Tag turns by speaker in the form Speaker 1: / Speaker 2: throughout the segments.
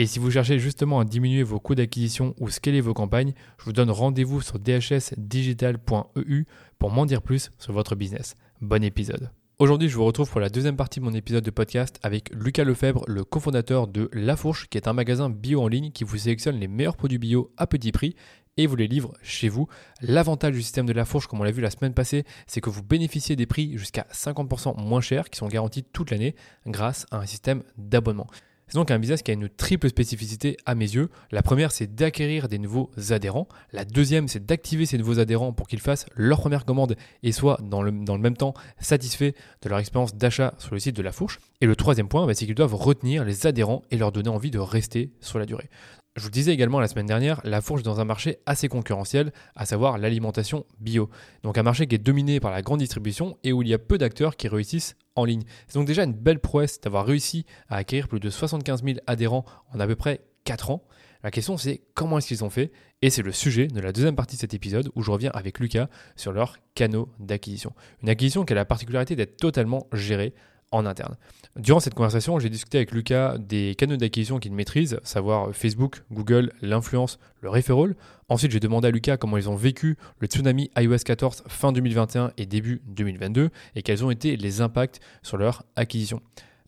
Speaker 1: Et si vous cherchez justement à diminuer vos coûts d'acquisition ou scaler vos campagnes, je vous donne rendez-vous sur dhsdigital.eu pour m'en dire plus sur votre business. Bon épisode. Aujourd'hui, je vous retrouve pour la deuxième partie de mon épisode de podcast avec Lucas Lefebvre, le cofondateur de La Fourche, qui est un magasin bio en ligne qui vous sélectionne les meilleurs produits bio à petit prix et vous les livre chez vous. L'avantage du système de La Fourche, comme on l'a vu la semaine passée, c'est que vous bénéficiez des prix jusqu'à 50% moins chers qui sont garantis toute l'année grâce à un système d'abonnement. C'est donc un business qui a une triple spécificité à mes yeux. La première, c'est d'acquérir des nouveaux adhérents. La deuxième, c'est d'activer ces nouveaux adhérents pour qu'ils fassent leur première commande et soient dans le, même temps satisfaits de leur expérience d'achat sur le site de la fourche. Et le troisième point, bah, c'est qu'ils doivent retenir les adhérents et leur donner envie de rester sur la durée. Je vous disais également la semaine dernière, la fourche dans un marché assez concurrentiel, à savoir l'alimentation bio. Donc un marché qui est dominé par la grande distribution et où il y a peu d'acteurs qui réussissent en ligne. C'est donc déjà une belle prouesse d'avoir réussi à acquérir plus de 75 000 adhérents en à peu près 4 ans. La question c'est comment est-ce qu'ils ont fait? Et c'est le sujet de la deuxième partie de cet épisode où je reviens avec Lucas sur leurs canaux d'acquisition. Une acquisition qui a la particularité d'être totalement gérée en interne. Durant cette conversation, j'ai discuté avec Lucas des canaux d'acquisition qu'il maîtrise, savoir Facebook, Google, l'influence, le referral. Ensuite, j'ai demandé à Lucas comment ils ont vécu le tsunami iOS 14 fin 2021 et début 2022 et quels ont été les impacts sur leur acquisition.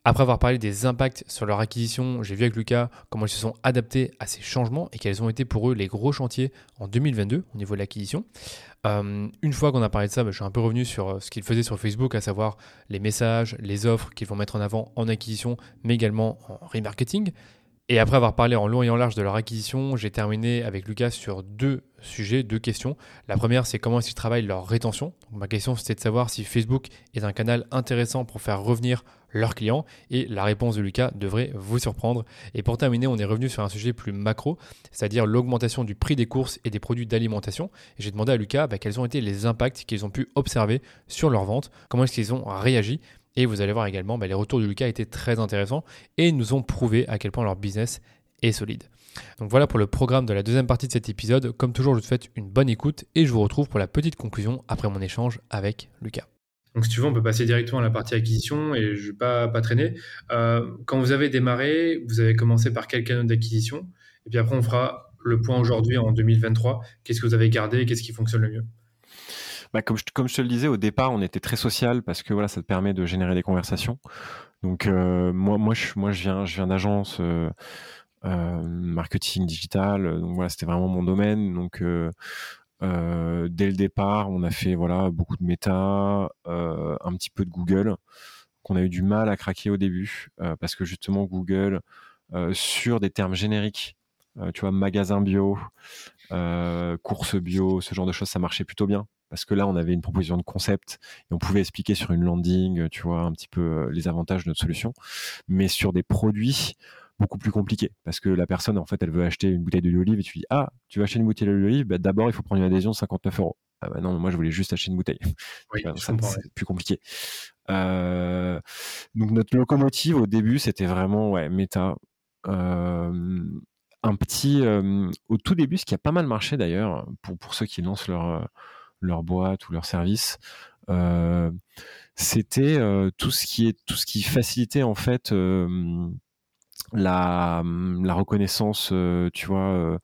Speaker 1: Après avoir parlé des impacts sur leur acquisition, j'ai vu avec Lucas comment ils se sont adaptés à ces changements et quels ont été pour eux les gros chantiers en 2022 au niveau de l'acquisition. Euh, une fois qu'on a parlé de ça, bah, je suis un peu revenu sur euh, ce qu'ils faisaient sur Facebook, à savoir les messages, les offres qu'ils vont mettre en avant en acquisition, mais également en remarketing. Et après avoir parlé en long et en large de leur acquisition, j'ai terminé avec Lucas sur deux sujets, deux questions. La première, c'est comment qu'ils travaillent leur rétention? ma question, c'était de savoir si Facebook est un canal intéressant pour faire revenir leurs clients. Et la réponse de Lucas devrait vous surprendre. Et pour terminer, on est revenu sur un sujet plus macro, c'est-à-dire l'augmentation du prix des courses et des produits d'alimentation. Et j'ai demandé à Lucas bah, quels ont été les impacts qu'ils ont pu observer sur leurs ventes, comment est-ce qu'ils ont réagi et vous allez voir également, bah, les retours de Lucas étaient très intéressants et nous ont prouvé à quel point leur business est solide. Donc voilà pour le programme de la deuxième partie de cet épisode. Comme toujours, je vous souhaite une bonne écoute et je vous retrouve pour la petite conclusion après mon échange avec Lucas.
Speaker 2: Donc si tu veux, on peut passer directement à la partie acquisition et je ne vais pas, pas traîner. Euh, quand vous avez démarré, vous avez commencé par quel canal d'acquisition? Et puis après, on fera le point aujourd'hui en 2023. Qu'est-ce que vous avez gardé qu'est-ce qui fonctionne le mieux?
Speaker 3: Bah, comme, je, comme je te le disais au départ, on était très social parce que voilà, ça te permet de générer des conversations. Donc euh, moi, moi, je, moi, je viens, je viens d'agence euh, marketing digital. Donc voilà, c'était vraiment mon domaine. Donc dès le départ, on a fait voilà beaucoup de méta, un petit peu de Google, qu'on a eu du mal à craquer au début parce que justement Google sur des termes génériques, tu vois, magasin bio, course bio, ce genre de choses, ça marchait plutôt bien parce que là, on avait une proposition de concept et on pouvait expliquer sur une landing, tu vois, un petit peu euh, les avantages de notre solution. Mais sur des produits beaucoup plus compliqués, parce que la personne, en fait, elle veut acheter une bouteille d'huile d'olive et tu dis, ah, tu veux acheter une bouteille d'huile d'olive, bah, d'abord, il faut prendre une adhésion de 59 euros. Ah bah non, moi, je voulais juste acheter une bouteille.
Speaker 2: Oui,
Speaker 3: c'est plus compliqué. Euh, donc, notre locomotive, au début, c'était vraiment, ouais, méta. Euh, un petit, au tout début, ce qui a pas mal marché d'ailleurs, pour, pour ceux qui lancent leur leur boîte ou leur service. Euh, c'était euh, tout ce qui est tout ce qui facilitait en fait euh, la, la reconnaissance, tu vois,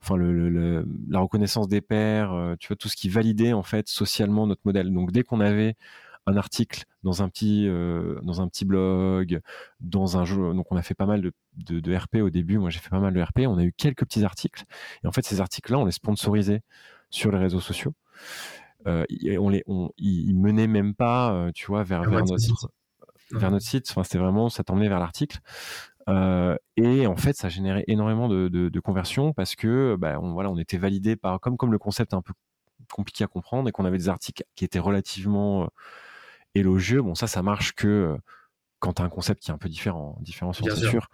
Speaker 3: enfin le, la reconnaissance des pairs, tu vois, tout ce qui validait en fait socialement notre modèle. Donc dès qu'on avait un article dans un petit dans un petit blog, dans un jeu, donc on a fait pas mal de, de, de RP au début. Moi j'ai fait pas mal de RP. On a eu quelques petits articles et en fait ces articles-là on les sponsorisait sur les réseaux sociaux. on les, on, ils menaient même pas, tu vois, vers, vers notre site. Vers notre site. Enfin, c'était vraiment, ça t'emmenait vers l'article. Et en fait, ça générait énormément de, de, de conversions parce que, bah, on, voilà, on était validé par, comme, comme le concept est un peu compliqué à comprendre et qu'on avait des articles qui étaient relativement élogieux. Bon, ça, ça marche que quand tu as un concept qui est un peu différent, différent sur c'est sûr.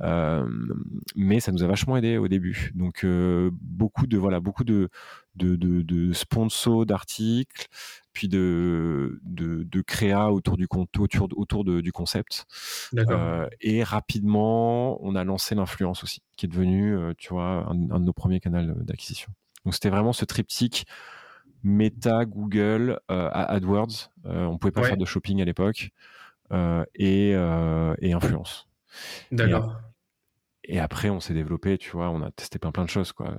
Speaker 3: Euh, mais ça nous a vachement aidé au début. Donc euh, beaucoup de voilà, beaucoup de de, de, sponsors d'articles, puis de, de, de créa autour du autour, autour de, du concept. Euh, et rapidement, on a lancé l'influence aussi, qui est devenu, tu vois, un, de nos premiers canaux d'acquisition. Donc c'était vraiment ce triptyque Meta, Google, AdWords. on pouvait pas faire de shopping à l'époque. Euh, euh, et, influence.
Speaker 2: D'accord.
Speaker 3: Et, après, on s'est développé, tu vois, on a testé plein, plein de choses, quoi.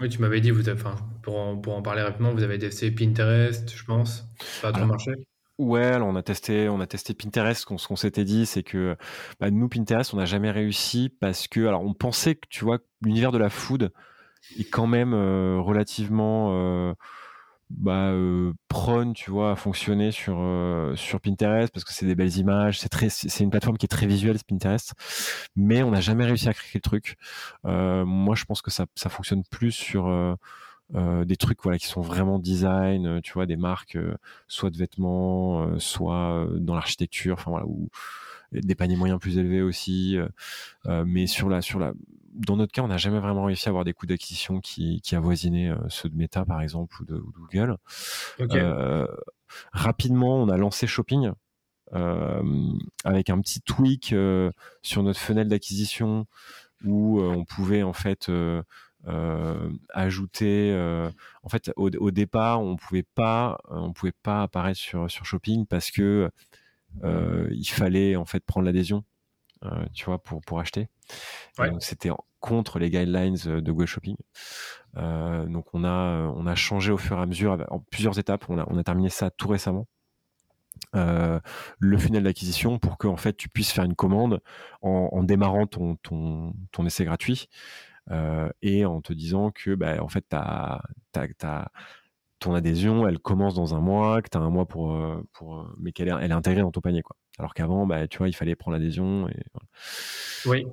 Speaker 2: Oui, tu m'avais dit, vous avez, pour, en, pour en parler rapidement, vous avez testé Pinterest, je pense. Ça a trop marché
Speaker 3: Ouais, alors on a testé, on a testé Pinterest. Ce qu'on s'était dit, c'est que bah, nous Pinterest, on n'a jamais réussi parce que, alors, on pensait que tu vois, l'univers de la food est quand même euh, relativement bah, euh, prône, tu vois, à fonctionner sur euh, sur Pinterest parce que c'est des belles images, c'est très, c'est une plateforme qui est très visuelle, Pinterest, mais on n'a jamais réussi à créer le truc. Euh, moi, je pense que ça ça fonctionne plus sur euh, des trucs voilà qui sont vraiment design, tu vois, des marques soit de vêtements, soit dans l'architecture, enfin voilà, ou des paniers moyens plus élevés aussi. mais sur la sur la dans notre cas, on n'a jamais vraiment réussi à avoir des coûts d'acquisition qui, qui avoisinaient euh, ceux de Meta, par exemple, ou de, Google. Euh, rapidement, on a lancé Shopping euh, avec un petit tweak sur notre fenêtre d'acquisition où on pouvait en fait ajouter. en fait, au, départ, on pouvait pas, on pouvait pas apparaître sur sur Shopping parce que il fallait en fait prendre l'adhésion, tu vois, pour pour acheter. Donc c'était contre les guidelines euh, de Google Shopping. Euh, donc on a euh, on a changé au fur et à mesure en plusieurs étapes. On a on a terminé ça tout récemment. le funnel d'acquisition pour que en fait tu puisses faire une commande en, démarrant ton, ton, ton essai gratuit et en te disant que bah, en fait t'as, t'as, ton adhésion elle commence dans un mois que tu as un mois pour, pour mais qu'elle est, elle est intégrée dans ton panier quoi alors qu'avant bah, tu vois il fallait prendre l'adhésion et
Speaker 2: oui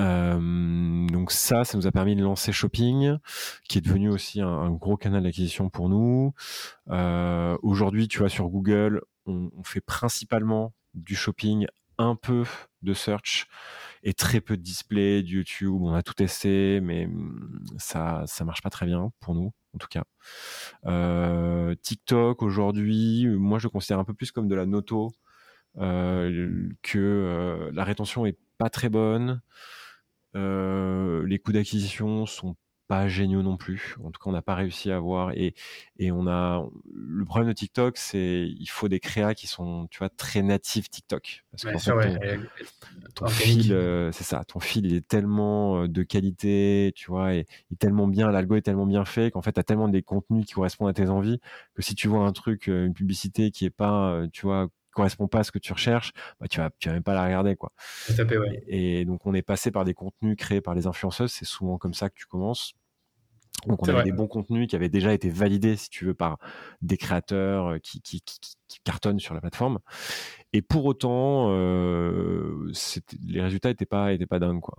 Speaker 3: euh, donc ça, ça nous a permis de lancer Shopping, qui est devenu aussi un, gros canal d'acquisition pour nous. Euh, aujourd'hui, tu vois, sur Google, on, fait principalement du shopping, un peu de search et très peu de display, de YouTube. On a tout testé, mais mm, ça, ça marche pas très bien pour nous, en tout cas. Euh, TikTok aujourd'hui, moi je le considère un peu plus comme de la noto, que la rétention est pas très bonne. Euh, les coûts d'acquisition sont pas géniaux non plus. En tout cas, on n'a pas réussi à avoir. Et, et on a le problème de TikTok, c'est il faut des créas qui sont, tu vois, très natifs TikTok. Parce que ton, fil, euh, c'est ça, ton fil il est tellement euh, de qualité, tu vois, et il est tellement bien, l'algo est tellement bien fait qu'en fait, tu as tellement des contenus qui correspondent à tes envies que si tu vois un truc, une publicité qui est pas, tu vois, correspond pas à ce que tu recherches, bah, tu vas, tu vas même pas la regarder, quoi. et, donc, on est passé par des contenus créés par les influenceuses. C'est souvent comme ça que tu commences. Donc, on avait des bons contenus qui avaient déjà été validés, si tu veux, par des créateurs euh, qui, qui, qui, qui cartonnent sur la plateforme. Et pour autant, euh, les résultats n'étaient pas, étaient pas dingues. Quoi.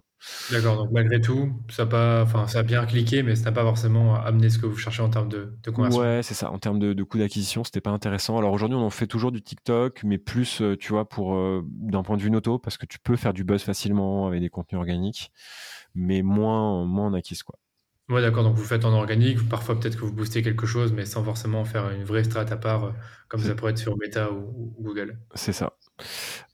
Speaker 2: D'accord, donc malgré tout, ça a, pas, enfin, ça a bien cliqué, mais ça n'a pas forcément amené ce que vous cherchez en termes de, de conversion.
Speaker 3: Ouais, c'est ça. En termes de, de coût d'acquisition, c'était pas intéressant. Alors aujourd'hui, on en fait toujours du TikTok, mais plus, euh, tu vois, pour euh, d'un point de vue noto, parce que tu peux faire du buzz facilement avec des contenus organiques, mais moins, moins en acquise, quoi.
Speaker 2: Ouais, d'accord. Donc vous faites en organique, parfois peut-être que vous boostez quelque chose, mais sans forcément faire une vraie strat à part, euh, comme ça pourrait être sur Meta ou, Google.
Speaker 3: C'est ça.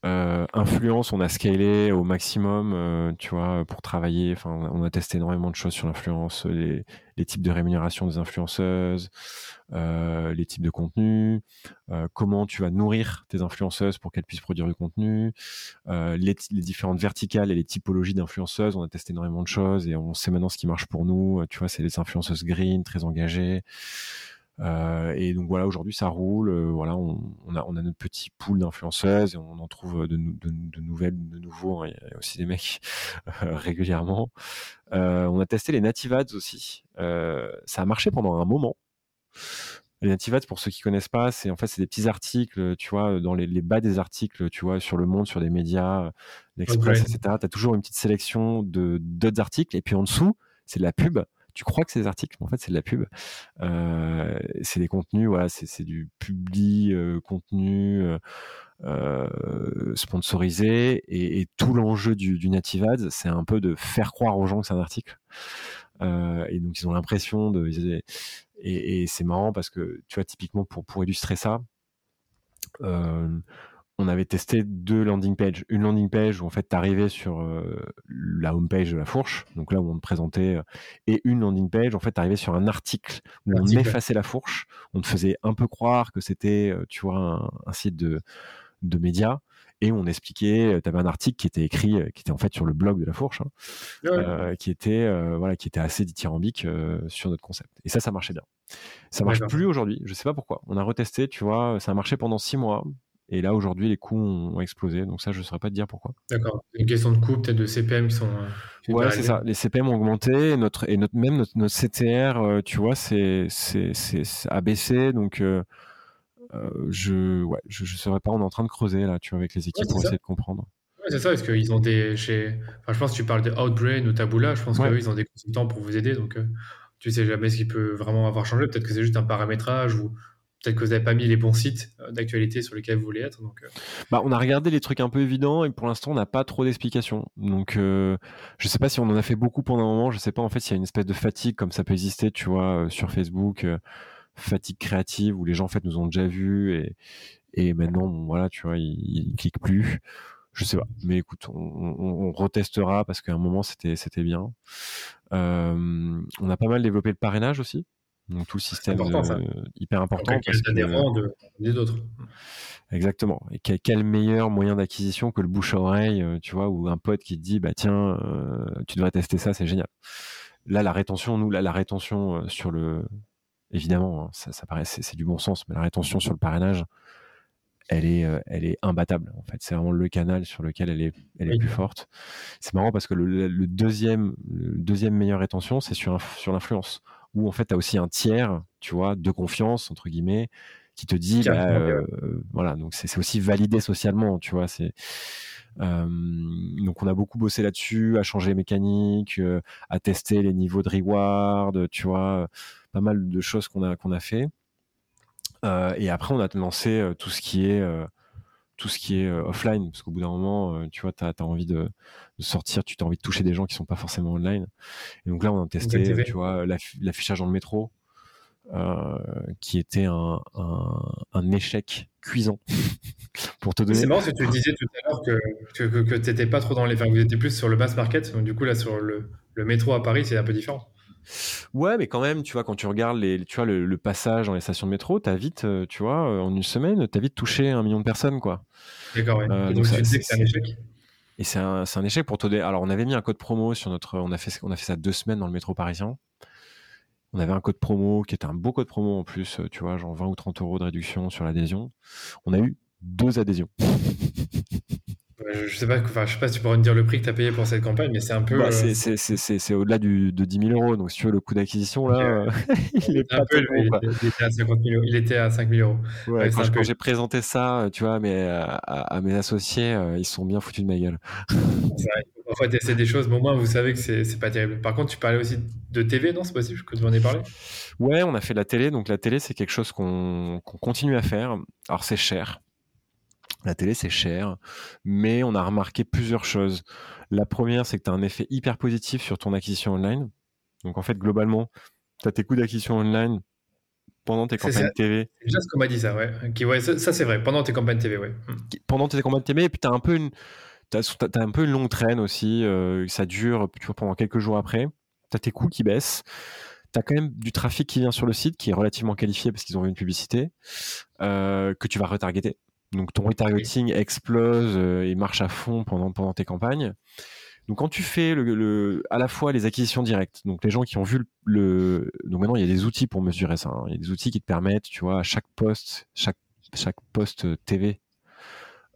Speaker 3: Euh, influence, on a scalé au maximum, euh, tu vois, pour travailler. Enfin, on a testé énormément de choses sur l'influence, les, les types de rémunération des influenceuses, euh, les types de contenu, euh, comment tu vas nourrir tes influenceuses pour qu'elles puissent produire du contenu, euh, les, les, différentes verticales et les typologies d'influenceuses. On a testé énormément de choses et on sait maintenant ce qui marche pour nous. Tu vois, c'est les influenceuses green, très engagées. Euh, et donc voilà, aujourd'hui ça roule. Euh, voilà, on, on, a, on a notre petit pool d'influenceuses et on en trouve de, de, de nouvelles, de nouveaux. Hein, il y a aussi des mecs régulièrement. Euh, on a testé les native ads aussi. ça a marché pendant un moment. Les native ads, pour ceux qui connaissent pas, c'est en fait c'est des petits articles, tu vois, dans les, bas des articles, tu vois, sur le monde, sur des médias, l'Express, etc. Tu as toujours une petite sélection de d'autres articles, et puis en dessous, c'est de la pub. Tu crois que c'est des articles, mais en fait c'est de la pub? C'est des contenus, voilà, c'est du publi euh, contenu sponsorisé, et, tout l'enjeu du, du native ads, c'est un peu de faire croire aux gens que c'est un article. et donc ils ont l'impression de et, c'est marrant parce que, tu vois, typiquement pour, pour illustrer ça, on avait testé deux landing pages. Une landing page où en fait tu arrivais sur euh, la home page de la fourche, donc là où on te présentait, euh, et une landing page où en fait tu arrivais sur un article où on effaçait la fourche, on te faisait un peu croire que c'était, tu vois, un, un site de, de médias et on expliquait, euh, tu avais un article qui était écrit, euh, qui était en fait sur le blog de la fourche, hein, euh, qui était voilà, qui était assez dithyrambique sur notre concept. Et ça, ça marchait bien. Ça marche plus aujourd'hui, je sais pas pourquoi. On a retesté, tu vois, ça a marché pendant six mois. Et là, aujourd'hui, les coûts ont, explosé. Donc ça, je ne saurais pas te dire pourquoi.
Speaker 2: D'accord. Une question de coût, peut-être de CPM qui sont...
Speaker 3: ouais, c'est ça. Les CPM ont augmenté. Notre, et notre, même notre, CTR, tu vois, c'est, a baissé. Donc, euh, je ouais, je, je saurais pas. On est en train de creuser là, tu vois, avec les équipes pour essayer de comprendre.
Speaker 2: Ouais, c'est ça, parce qu'ils ont des. Chez... Enfin, je pense que tu parles de Outbrain ou Taboola, je pense qu'eux, ils ont des consultants pour vous aider. Donc, euh, tu sais jamais ce qui peut vraiment avoir changé. Peut-être que c'est juste un paramétrage ou peut-être que vous n'avez pas mis les bons sites euh, d'actualité sur lesquels vous voulez être. Donc,
Speaker 3: bah, on a regardé les trucs un peu évidents et pour l'instant, on n'a pas trop d'explications. Donc, je je sais pas si on en a fait beaucoup pendant un moment. Je sais pas en fait s'il y a une espèce de fatigue comme ça peut exister, tu vois, sur Facebook fatigue créative où les gens en fait nous ont déjà vus et, et maintenant voilà tu vois ils, cliquent plus je sais pas mais écoute on, on, retestera parce qu'à un moment c'était c'était bien euh, on a pas mal développé le parrainage aussi donc tout le système hyper important
Speaker 2: parce que, des autres
Speaker 3: Exactement. Et quel, meilleur moyen d'acquisition que le bouche à oreille, euh, tu vois, ou un pote qui te dit, bah tiens, euh, tu devrais tester ça, c'est génial. Là, la rétention, nous, la rétention sur le évidemment, hein, ça, paraît, c'est du bon sens, mais la rétention sur le parrainage, elle est, euh, elle est imbattable. En fait, c'est vraiment le canal sur lequel elle est, elle est plus forte. C'est marrant parce que le, deuxième, deuxième meilleure rétention, c'est sur, sur l'influence, où en fait, tu as aussi un tiers, tu vois, de confiance entre guillemets, qui te dit, bah, euh, voilà, donc c'est aussi validé socialement, tu vois, c'est euh, donc on a beaucoup bossé là-dessus, à changer les mécaniques, à tester les niveaux de reward, tu vois, pas mal de choses qu'on a, qu'on a fait. Euh, et après, on a lancé euh, tout ce qui est euh, tout ce qui est offline, parce qu'au bout d'un moment, tu vois, tu as, envie de, sortir, tu as envie de toucher des gens qui sont pas forcément online. Et donc là, on a testé, tu vois, l'affichage dans le métro, qui était un, un, échec cuisant. pour te donner.
Speaker 2: C'est marrant, que tu disais tout à l'heure que, que, que, tu n'étais pas trop dans les. Enfin, vous étiez plus sur le mass market. Donc, du coup, là, sur le, le métro à Paris, c'est un peu différent.
Speaker 3: Ouais, mais quand même, tu vois, quand tu regardes les, tu vois, le, passage dans les stations de métro, t'as vite, euh, tu vois, euh, en une semaine, t'as vite touché un million de personnes, quoi.
Speaker 2: D'accord, ouais. Euh, donc, tu disais que c'est un échec
Speaker 3: Et c'est un, un, échec pour te Alors, on avait mis un code promo sur notre. On a fait, on a fait ça deux semaines dans le métro parisien. On avait un code promo qui était un beau code promo en plus, tu vois, genre 20 ou 30 euros de réduction sur l'adhésion. On a eu deux adhésions.
Speaker 2: Je sais pas, enfin, je sais pas si tu pourrais me dire le prix que tu as payé pour cette campagne, mais c'est un peu.
Speaker 3: Bah, euh, c'est au-delà de 10 000 euros. Donc, si tu veux, le coût d'acquisition, là, il est pas peu,
Speaker 2: il, était à 50 000, il était à 5 000 euros.
Speaker 3: quand, j'ai présenté ça, tu vois, mais à, mes associés, euh, ils sont bien foutus de ma gueule.
Speaker 2: Faut parfois tester des choses, mais au moins, vous savez que c'est pas terrible. Par contre, tu parlais aussi de TV, non? C'est possible que tu m'en aies parlé?
Speaker 3: Ouais, on a fait de la télé. Donc, la télé, c'est quelque chose qu'on continue à faire. Alors, c'est cher. La télé, c'est cher, mais on a remarqué plusieurs choses. La première, c'est que tu as un effet hyper positif sur ton acquisition online. Donc, en fait, globalement, tu as tes coûts d'acquisition online pendant tes campagnes TV.
Speaker 2: C'est déjà ce qu'on m'a dit, ça, ouais. ouais ça, c'est vrai, pendant tes campagnes TV, ouais. Hmm.
Speaker 3: Pendant tes campagnes TV, et puis tu as un peu une. un peu une longue traîne aussi, euh, ça dure tu vois, pendant quelques jours après. Tu as tes coûts qui baissent. Tu as quand même du trafic qui vient sur le site qui est relativement qualifié parce qu'ils ont vu une publicité euh, que tu vas retargeter. Donc ton retargeting explose euh, et marche à fond pendant, pendant tes campagnes. Donc quand tu fais le, à la fois les acquisitions directes, donc les gens qui ont vu le, donc maintenant il y a des outils pour mesurer ça. Hein. Il y a des outils qui te permettent, tu vois, à chaque poste, chaque chaque poste TV,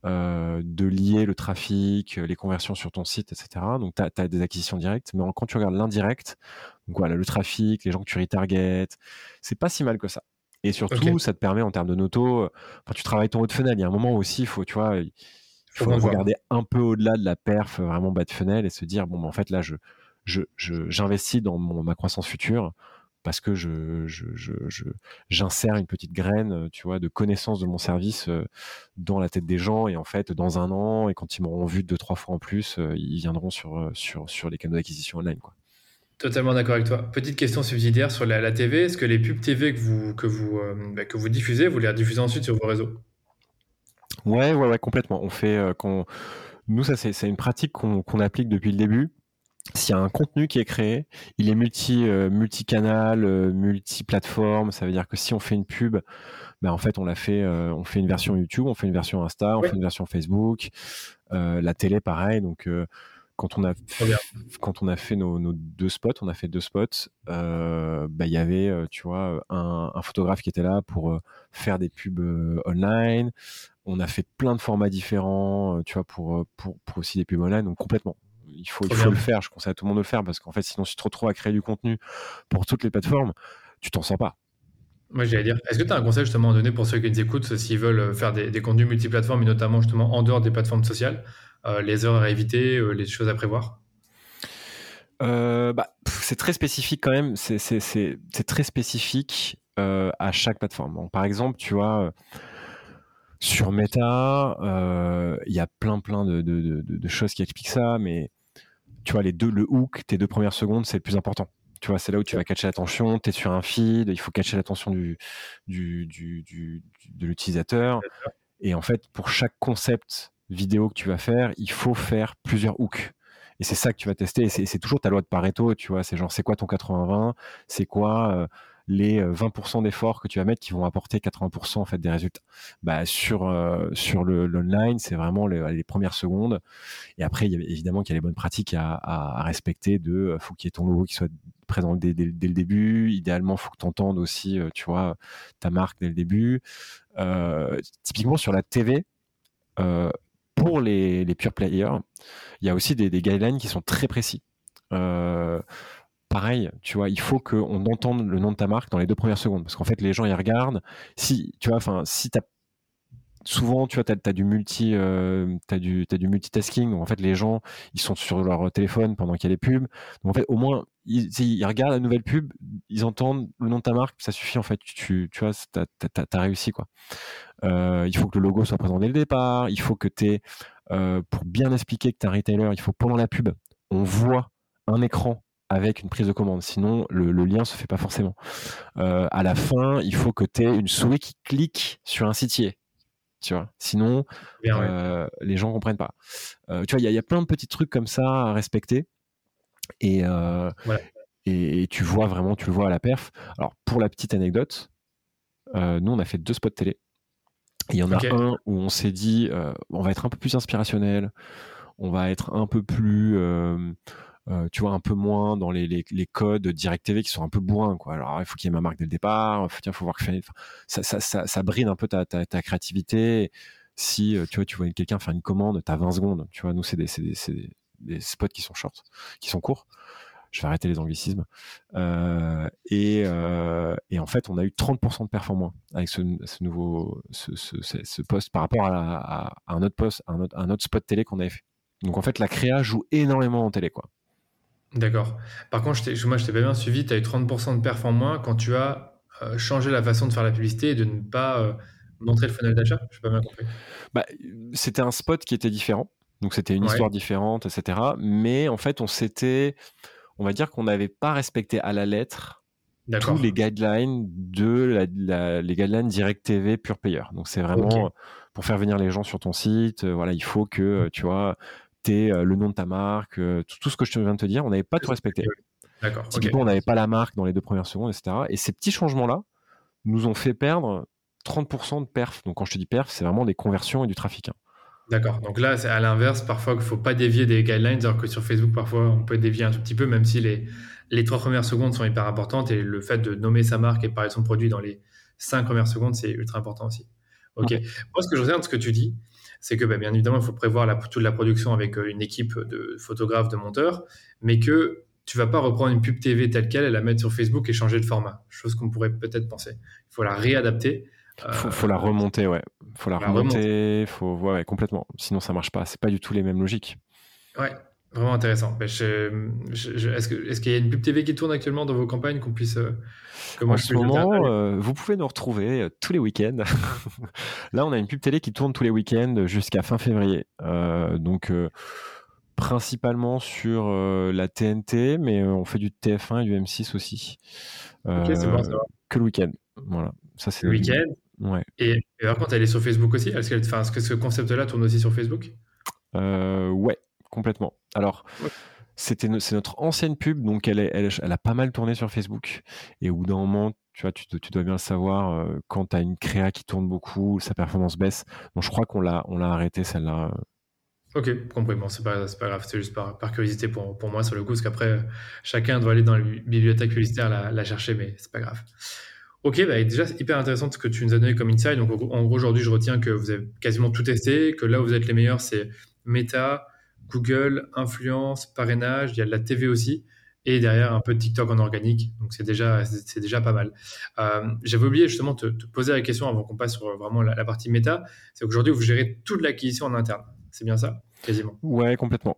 Speaker 3: euh, de lier le trafic, les conversions sur ton site, etc. Donc tu as, des acquisitions directes, mais quand tu regardes l'indirect, donc voilà le trafic, les gens que tu retargetes, c'est pas si mal que ça. Et surtout, ça te permet en termes de noto, quand tu travailles ton haut de fenêtre, il y a un moment aussi, il faut, tu vois, il faut regarder un peu au-delà de la perf vraiment bas de fenêtre et se dire, bon, en fait, là, je, j'investis je, dans ma croissance future parce que je, j'insère une petite graine, tu vois, de connaissance de mon service dans la tête des gens et en fait, dans un an, et quand ils m'auront vu deux, trois fois en plus, ils viendront sur, sur, sur les canaux d'acquisition online, quoi.
Speaker 2: Totalement d'accord avec toi. Petite question subsidiaire sur la, TV. Est-ce que les pubs TV que vous, que vous, euh, bah, que vous diffusez, vous les rediffusez ensuite sur vos réseaux?
Speaker 3: Ouais, ouais, ouais, complètement. On fait, euh, nous, ça, c'est une pratique qu'on applique depuis le début. S'il y a un contenu qui est créé, il est multi, euh, multicanal, multiplateforme. Ça veut dire que si on fait une pub, ben, en fait, on l'a fait, on fait une version YouTube, on fait une version Insta, on fait une version Facebook, la télé, pareil. Donc, quand on a quand on a fait nos, deux spots, on a fait deux spots. Euh, bah, il y avait, euh, tu vois, un, photographe qui était là pour euh, faire des pubs online. On a fait plein de formats différents, tu vois, pour, pour, aussi des pubs online. Donc complètement, il faut, il faut le faire. Je conseille à tout le monde de le faire parce qu'en fait, sinon, si tu te retrouves à créer du contenu pour toutes les plateformes, tu t'en sors pas.
Speaker 2: Moi, j'allais dire, est-ce que tu as un conseil justement à donner pour ceux qui nous écoutent s'ils veulent faire des, des contenus multiplateformes et notamment justement en dehors des plateformes sociales? Les heures à éviter, euh, les choses à prévoir?
Speaker 3: Euh, bah, c'est très spécifique quand même. C'est très spécifique à chaque plateforme. par exemple, tu vois, sur Meta, il y a plein plein de, choses qui expliquent ça, mais tu vois, les deux, le hook, tes deux premières secondes, c'est le plus important. Tu vois, c'est là où tu vas catcher l'attention. Tu es sur un feed, il faut catcher l'attention du, du, de l'utilisateur. Et en fait, pour chaque concept vidéo que tu vas faire, il faut faire plusieurs hooks. Et c'est ça que tu vas tester. Et c'est toujours ta loi de Pareto, tu vois. C'est genre, c'est quoi ton 80-20 C'est quoi euh, les 20% euh, d'efforts que tu vas mettre qui vont apporter 80% en fait des résultats? Bah, Sur, euh, sur l'online, c'est vraiment les, premières secondes. Et après, il y a, évidemment qu'il y a les bonnes pratiques à, respecter. De, faut qu'il y ait ton logo qui soit présent dès, le début. Idéalement, faut que tu entendes aussi, tu vois, ta marque dès le début. typiquement sur la TV, pour les, les pure players, il y a aussi des, guidelines qui sont très précis. Euh, pareil, tu vois, il faut qu'on entende le nom de ta marque dans les deux premières secondes. Parce qu'en fait, les gens, ils regardent. Si, tu vois, enfin, si souvent, tu vois, tu as, du multi, euh, du, du multitasking. En fait, les gens, ils sont sur leur téléphone pendant qu'il y a les pubs. Donc, en fait, au moins, ils, ils, regardent la nouvelle pub, ils entendent le nom de ta marque, ça suffit, en fait. Tu, tu vois, tu as, réussi, quoi. Euh, il faut que le logo soit présent dès le départ. Il faut que tu euh, pour bien expliquer que tu es un retailer, il faut pendant la pub, on voit un écran avec une prise de commande. Sinon, le, le lien se fait pas forcément. Euh, à la fin, il faut que tu aies une souris qui clique sur un sitier tu vois. Sinon, euh, les gens comprennent pas. Tu vois, il y, a plein de petits trucs comme ça à respecter. Et, euh, et, tu vois vraiment, tu le vois à la perf. Alors, pour la petite anecdote, nous, on a fait deux spots télé. Il y en a un où on s'est dit, on va être un peu plus inspirationnel, on va être un peu plus euh, tu vois, un peu moins dans les, les, les, codes Direct TV qui sont un peu bourrins, quoi. Alors, il faut qu'il y ait ma marque dès le départ, il faut voir que ça, ça, ça, ça, bride un peu ta, ta, ta créativité. Si, euh, tu vois, tu vois quelqu'un faire une commande, tu as 20 secondes. Tu vois, nous, c'est des, des, des, spots qui sont shorts, qui sont courts. Je vais arrêter les anglicismes. Euh, et, euh, et, en fait, on a eu 30% de perf en moins avec ce, ce nouveau ce, ce, ce, poste par rapport à, à, un autre poste, un autre, un autre spot télé qu'on avait fait. Donc en fait, la créa joue énormément en télé, quoi.
Speaker 2: D'accord. Par contre, moi, je t'ai pas bien suivi, tu as eu 30% de perf en moins quand tu as euh, changé la façon de faire la publicité et de ne pas montrer le funnel d'achat? Je pas bien compris.
Speaker 3: Bah, c'était un spot qui était différent. Donc, c'était une histoire différente, etc. Mais en fait, on s'était, on va dire qu'on n'avait pas respecté à la lettre tous les guidelines de la, les guidelines Direct TV Pure Player. Donc, c'est vraiment pour faire venir les gens sur ton site. Euh, voilà, il faut que, tu vois, euh, le nom de ta marque, euh, tout, ce que je viens de te dire, on n'avait pas tout respecté. D'accord. Typiquement, on n'avait pas la marque dans les deux premières secondes, etc. Et ces petits changements-là nous ont fait perdre 30% de perf. Donc quand je te dis perf, c'est vraiment des conversions et du trafic. Hein.
Speaker 2: D'accord. Donc là, c'est à l'inverse, parfois qu'il ne faut pas dévier des guidelines, alors que sur Facebook, parfois, on peut dévier un tout petit peu, même si les, les trois premières secondes sont hyper importantes et le fait de nommer sa marque et parler de son produit dans les cinq premières secondes, c'est ultra important aussi. Ok. Moi, ce que je retiens de ce que tu dis, c'est que bah, bien évidemment, il faut prévoir la, toute la production avec euh, une équipe de photographes, de monteurs, mais que tu vas pas reprendre une pub TV telle quelle et la mettre sur Facebook et changer de format. Chose qu'on pourrait peut-être penser. Il faut la réadapter.
Speaker 3: Faut, faut la remonter, ouais. Faut la, remonter, faut ouais, complètement. Sinon ça marche pas. C'est pas du tout les mêmes logiques.
Speaker 2: Ouais, vraiment intéressant. est-ce qu'il y a une pub TV qui tourne actuellement dans vos campagnes qu'on puisse
Speaker 3: en ce moment, euh, vous pouvez nous retrouver euh, tous les week-ends. Là, on a une pub télé qui tourne tous les week-ends jusqu'à fin février. Euh, donc, principalement sur la TNT, mais on fait du TF1 et du M6 aussi.
Speaker 2: Ok, c'est bon, ça va.
Speaker 3: Que le week-end. Voilà. Ça, c'est
Speaker 2: le week-end?
Speaker 3: Ouais.
Speaker 2: Et, alors, quand elle est sur Facebook aussi, est-ce, que ce concept-là tourne aussi sur Facebook?
Speaker 3: Ouais, complètement. Alors. C'était c'est notre ancienne pub, donc elle, est, elle, elle, a pas mal tourné sur Facebook. Et au bout d'un moment, tu vois, tu, tu, dois bien le savoir, euh, quand tu as une créa qui tourne beaucoup, sa performance baisse. Donc je crois qu'on l'a, on l'a arrêté celle-là.
Speaker 2: Ok, compris. Bon, c'est pas, pas grave, c'est juste par, par, curiosité pour, pour moi sur le coup, parce qu'après, chacun doit aller dans la bibliothèque publicitaire la, la chercher, mais c'est pas grave. Ok, bah, déjà, c'est hyper intéressant ce que tu nous as donné comme insight. Donc, en gros, aujourd'hui, je retiens que vous avez quasiment tout testé, que là où vous êtes les meilleurs, c'est Meta, Google, influence, parrainage, il y a de la TV aussi, et derrière un peu de TikTok en organique. Donc c'est déjà, c'est déjà pas mal. Euh, j'avais oublié justement de te, poser la question avant qu'on passe sur vraiment la, partie méta. C'est qu'aujourd'hui, vous gérez toute l'acquisition en interne. C'est bien ça? Quasiment.
Speaker 3: Ouais, complètement.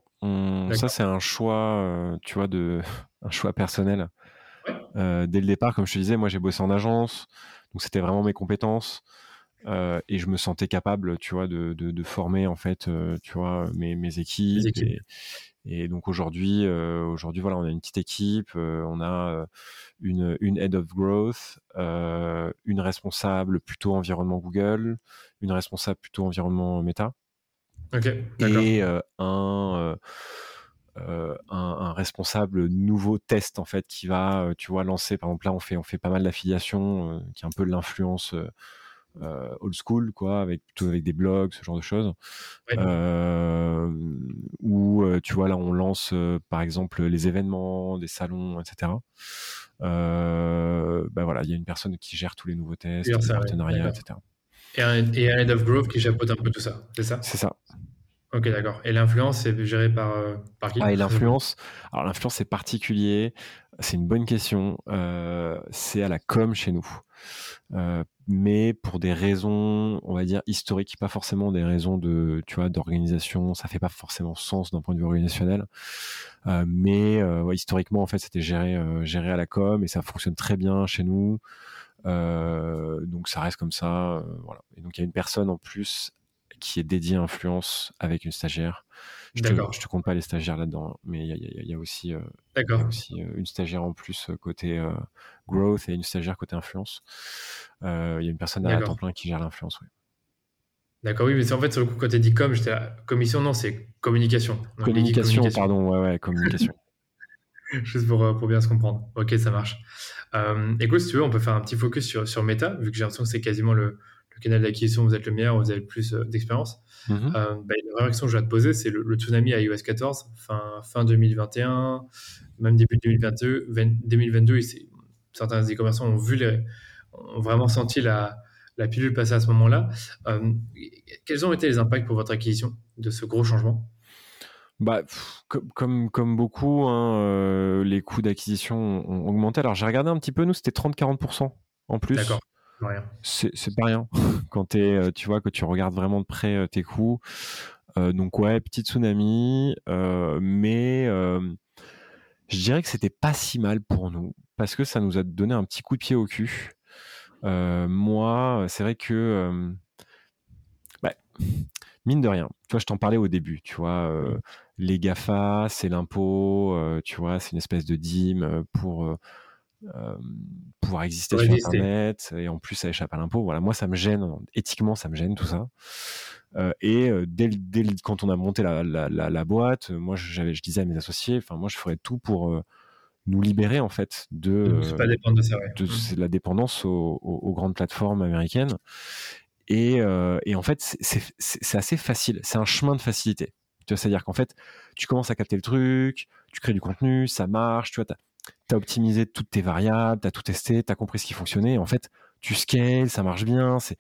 Speaker 3: ça, c'est un choix, euh, tu vois, de, un choix personnel. Euh, dès le départ, comme je te disais, moi j'ai bossé en agence, donc c'était vraiment mes compétences. Euh, et je me sentais capable, tu vois, de, de, de former en fait, euh, tu vois, mes, mes équipes. Et, et, donc aujourd'hui, aujourd'hui, voilà, on a une petite équipe, on a une, une head of growth, une responsable plutôt environnement Google, une responsable plutôt environnement Meta,
Speaker 2: okay,
Speaker 3: et un, un, un, responsable nouveau test en fait qui va, tu vois, lancer. Par exemple, là, on fait on fait pas mal d'affiliation, qui est un peu l'influence euh, old school, quoi, avec plutôt avec des blogs, ce genre de choses. Euh, où euh, tu vois là, on lance par exemple les événements, des salons, etc. ben voilà, il y a une personne qui gère tous les nouveaux tests, les partenariats, etc.
Speaker 2: Et un, et un, head of growth qui chapeaute un peu tout ça, c'est ça?
Speaker 3: C'est ça.
Speaker 2: Ok, d'accord. Et l'influence, c'est géré par, par qui
Speaker 3: Ah, et l'influence, alors l'influence, c'est particulier. C'est une bonne question. Euh, c'est à la com chez nous. Euh, mais pour des raisons, on va dire historiques, pas forcément des raisons de, tu vois, d'organisation. Ça fait pas forcément sens d'un point de vue organisationnel, euh, mais euh, historiquement en fait, c'était géré, géré à la com et ça fonctionne très bien chez nous. donc ça reste comme ça, voilà. Et donc il y a une personne en plus qui est dédiée à influence avec une stagiaire. Je te, je te compte pas les stagiaires là-dedans, mais il y a, aussi, aussi une stagiaire en plus côté growth et une stagiaire côté influence. Il y a une personne à temps plein qui gère l'influence. Oui.
Speaker 2: D'accord, oui, mais c'est en fait sur le coup quand tu dit com, j'étais commission, non, c'est communication.
Speaker 3: communication. pardon, ouais, ouais, communication.
Speaker 2: Juste pour, pour, bien se comprendre. Ok, ça marche. Euh, écoute, si tu veux, on peut faire un petit focus sur, sur Meta, vu que j'ai l'impression que c'est quasiment le, le canal d'acquisition, vous êtes le meilleur, vous avez le plus euh, d'expérience. Mm -hmm. euh, bah, la première question que je vais te poser, c'est le, tsunami à iOS 14, fin, fin 2021, même début 2022. 2022 certains e-commerçants ont, vu les, ont vraiment senti la, la pilule passer à ce moment-là. Euh, quels ont été les impacts pour votre acquisition de ce gros changement?
Speaker 3: Bah, comme, comme beaucoup, hein, euh, les coûts d'acquisition ont augmenté. Alors j'ai regardé un petit peu, nous c'était 30-40% en plus.
Speaker 2: D'accord.
Speaker 3: C'est pas rien quand es, euh, tu vois que tu regardes vraiment de près euh, tes coûts. Euh, donc ouais, petit tsunami, mais je dirais que c'était pas si mal pour nous parce que ça nous a donné un petit coup de pied au cul. moi, c'est vrai que bah, mine de rien, tu vois, je t'en parlais au début, tu vois, mmh. les GAFA, c'est l'impôt, tu vois, c'est une espèce de dîme pour euh, pouvoir exister sur Internet et en plus ça échappe à l'impôt. Voilà, moi ça me gêne, éthiquement ça me gêne tout ça. Euh, et dès, dès, quand on a monté la, la, la, boîte, moi je, je disais à mes associés, enfin moi je ferais tout pour nous libérer en fait de,
Speaker 2: pas de,
Speaker 3: de, mmh. la dépendance aux, aux, grandes plateformes américaines. Et, et en fait c'est assez facile, c'est un chemin de facilité. C'est-à-dire qu'en fait tu commences à capter le truc, tu crées du contenu, ça marche, tu vois, tu as optimisé toutes tes variables, tu as tout testé, tu as compris ce qui fonctionnait. En fait, tu scales, ça marche bien. C'est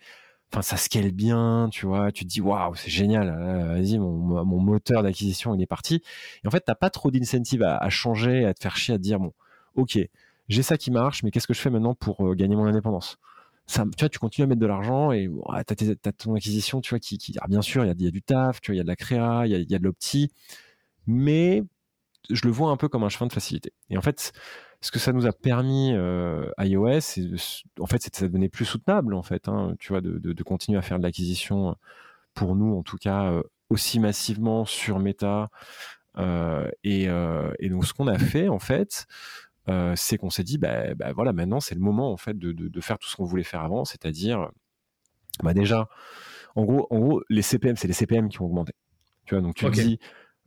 Speaker 3: enfin ça scale bien, tu vois, tu te dis waouh, c'est génial, vas-y, mon, moteur d'acquisition il est parti. Et en fait, t'as pas trop d'incentive à, changer, à te faire chier, à te dire bon, ok, j'ai ça qui marche, mais qu'est-ce que je fais maintenant pour euh, gagner mon indépendance? Ça, tu vois, tu continues à mettre de l'argent et ouais, tu as, ton acquisition, tu vois, qui, qui bien sûr, il y a, y a, du taf, tu vois, il y a de la créa, il y a, y a, de l'opti, mais je le vois un peu comme un chemin de facilité. Et en fait, ce que ça nous a permis euh, iOS, en fait, c'est ça devenait plus soutenable, en fait, hein, tu vois, de, de, de, continuer à faire de l'acquisition pour nous, en tout cas, euh, aussi massivement sur Meta. Euh, et, euh, et, donc, ce qu'on a fait, en fait, euh, c'est qu'on s'est dit, bah, bah, voilà, maintenant, c'est le moment, en fait, de, de, de faire tout ce qu'on voulait faire avant, c'est-à-dire, bah, déjà, en gros, en gros, les CPM, c'est les CPM qui ont augmenté. Tu vois, donc tu okay. dis,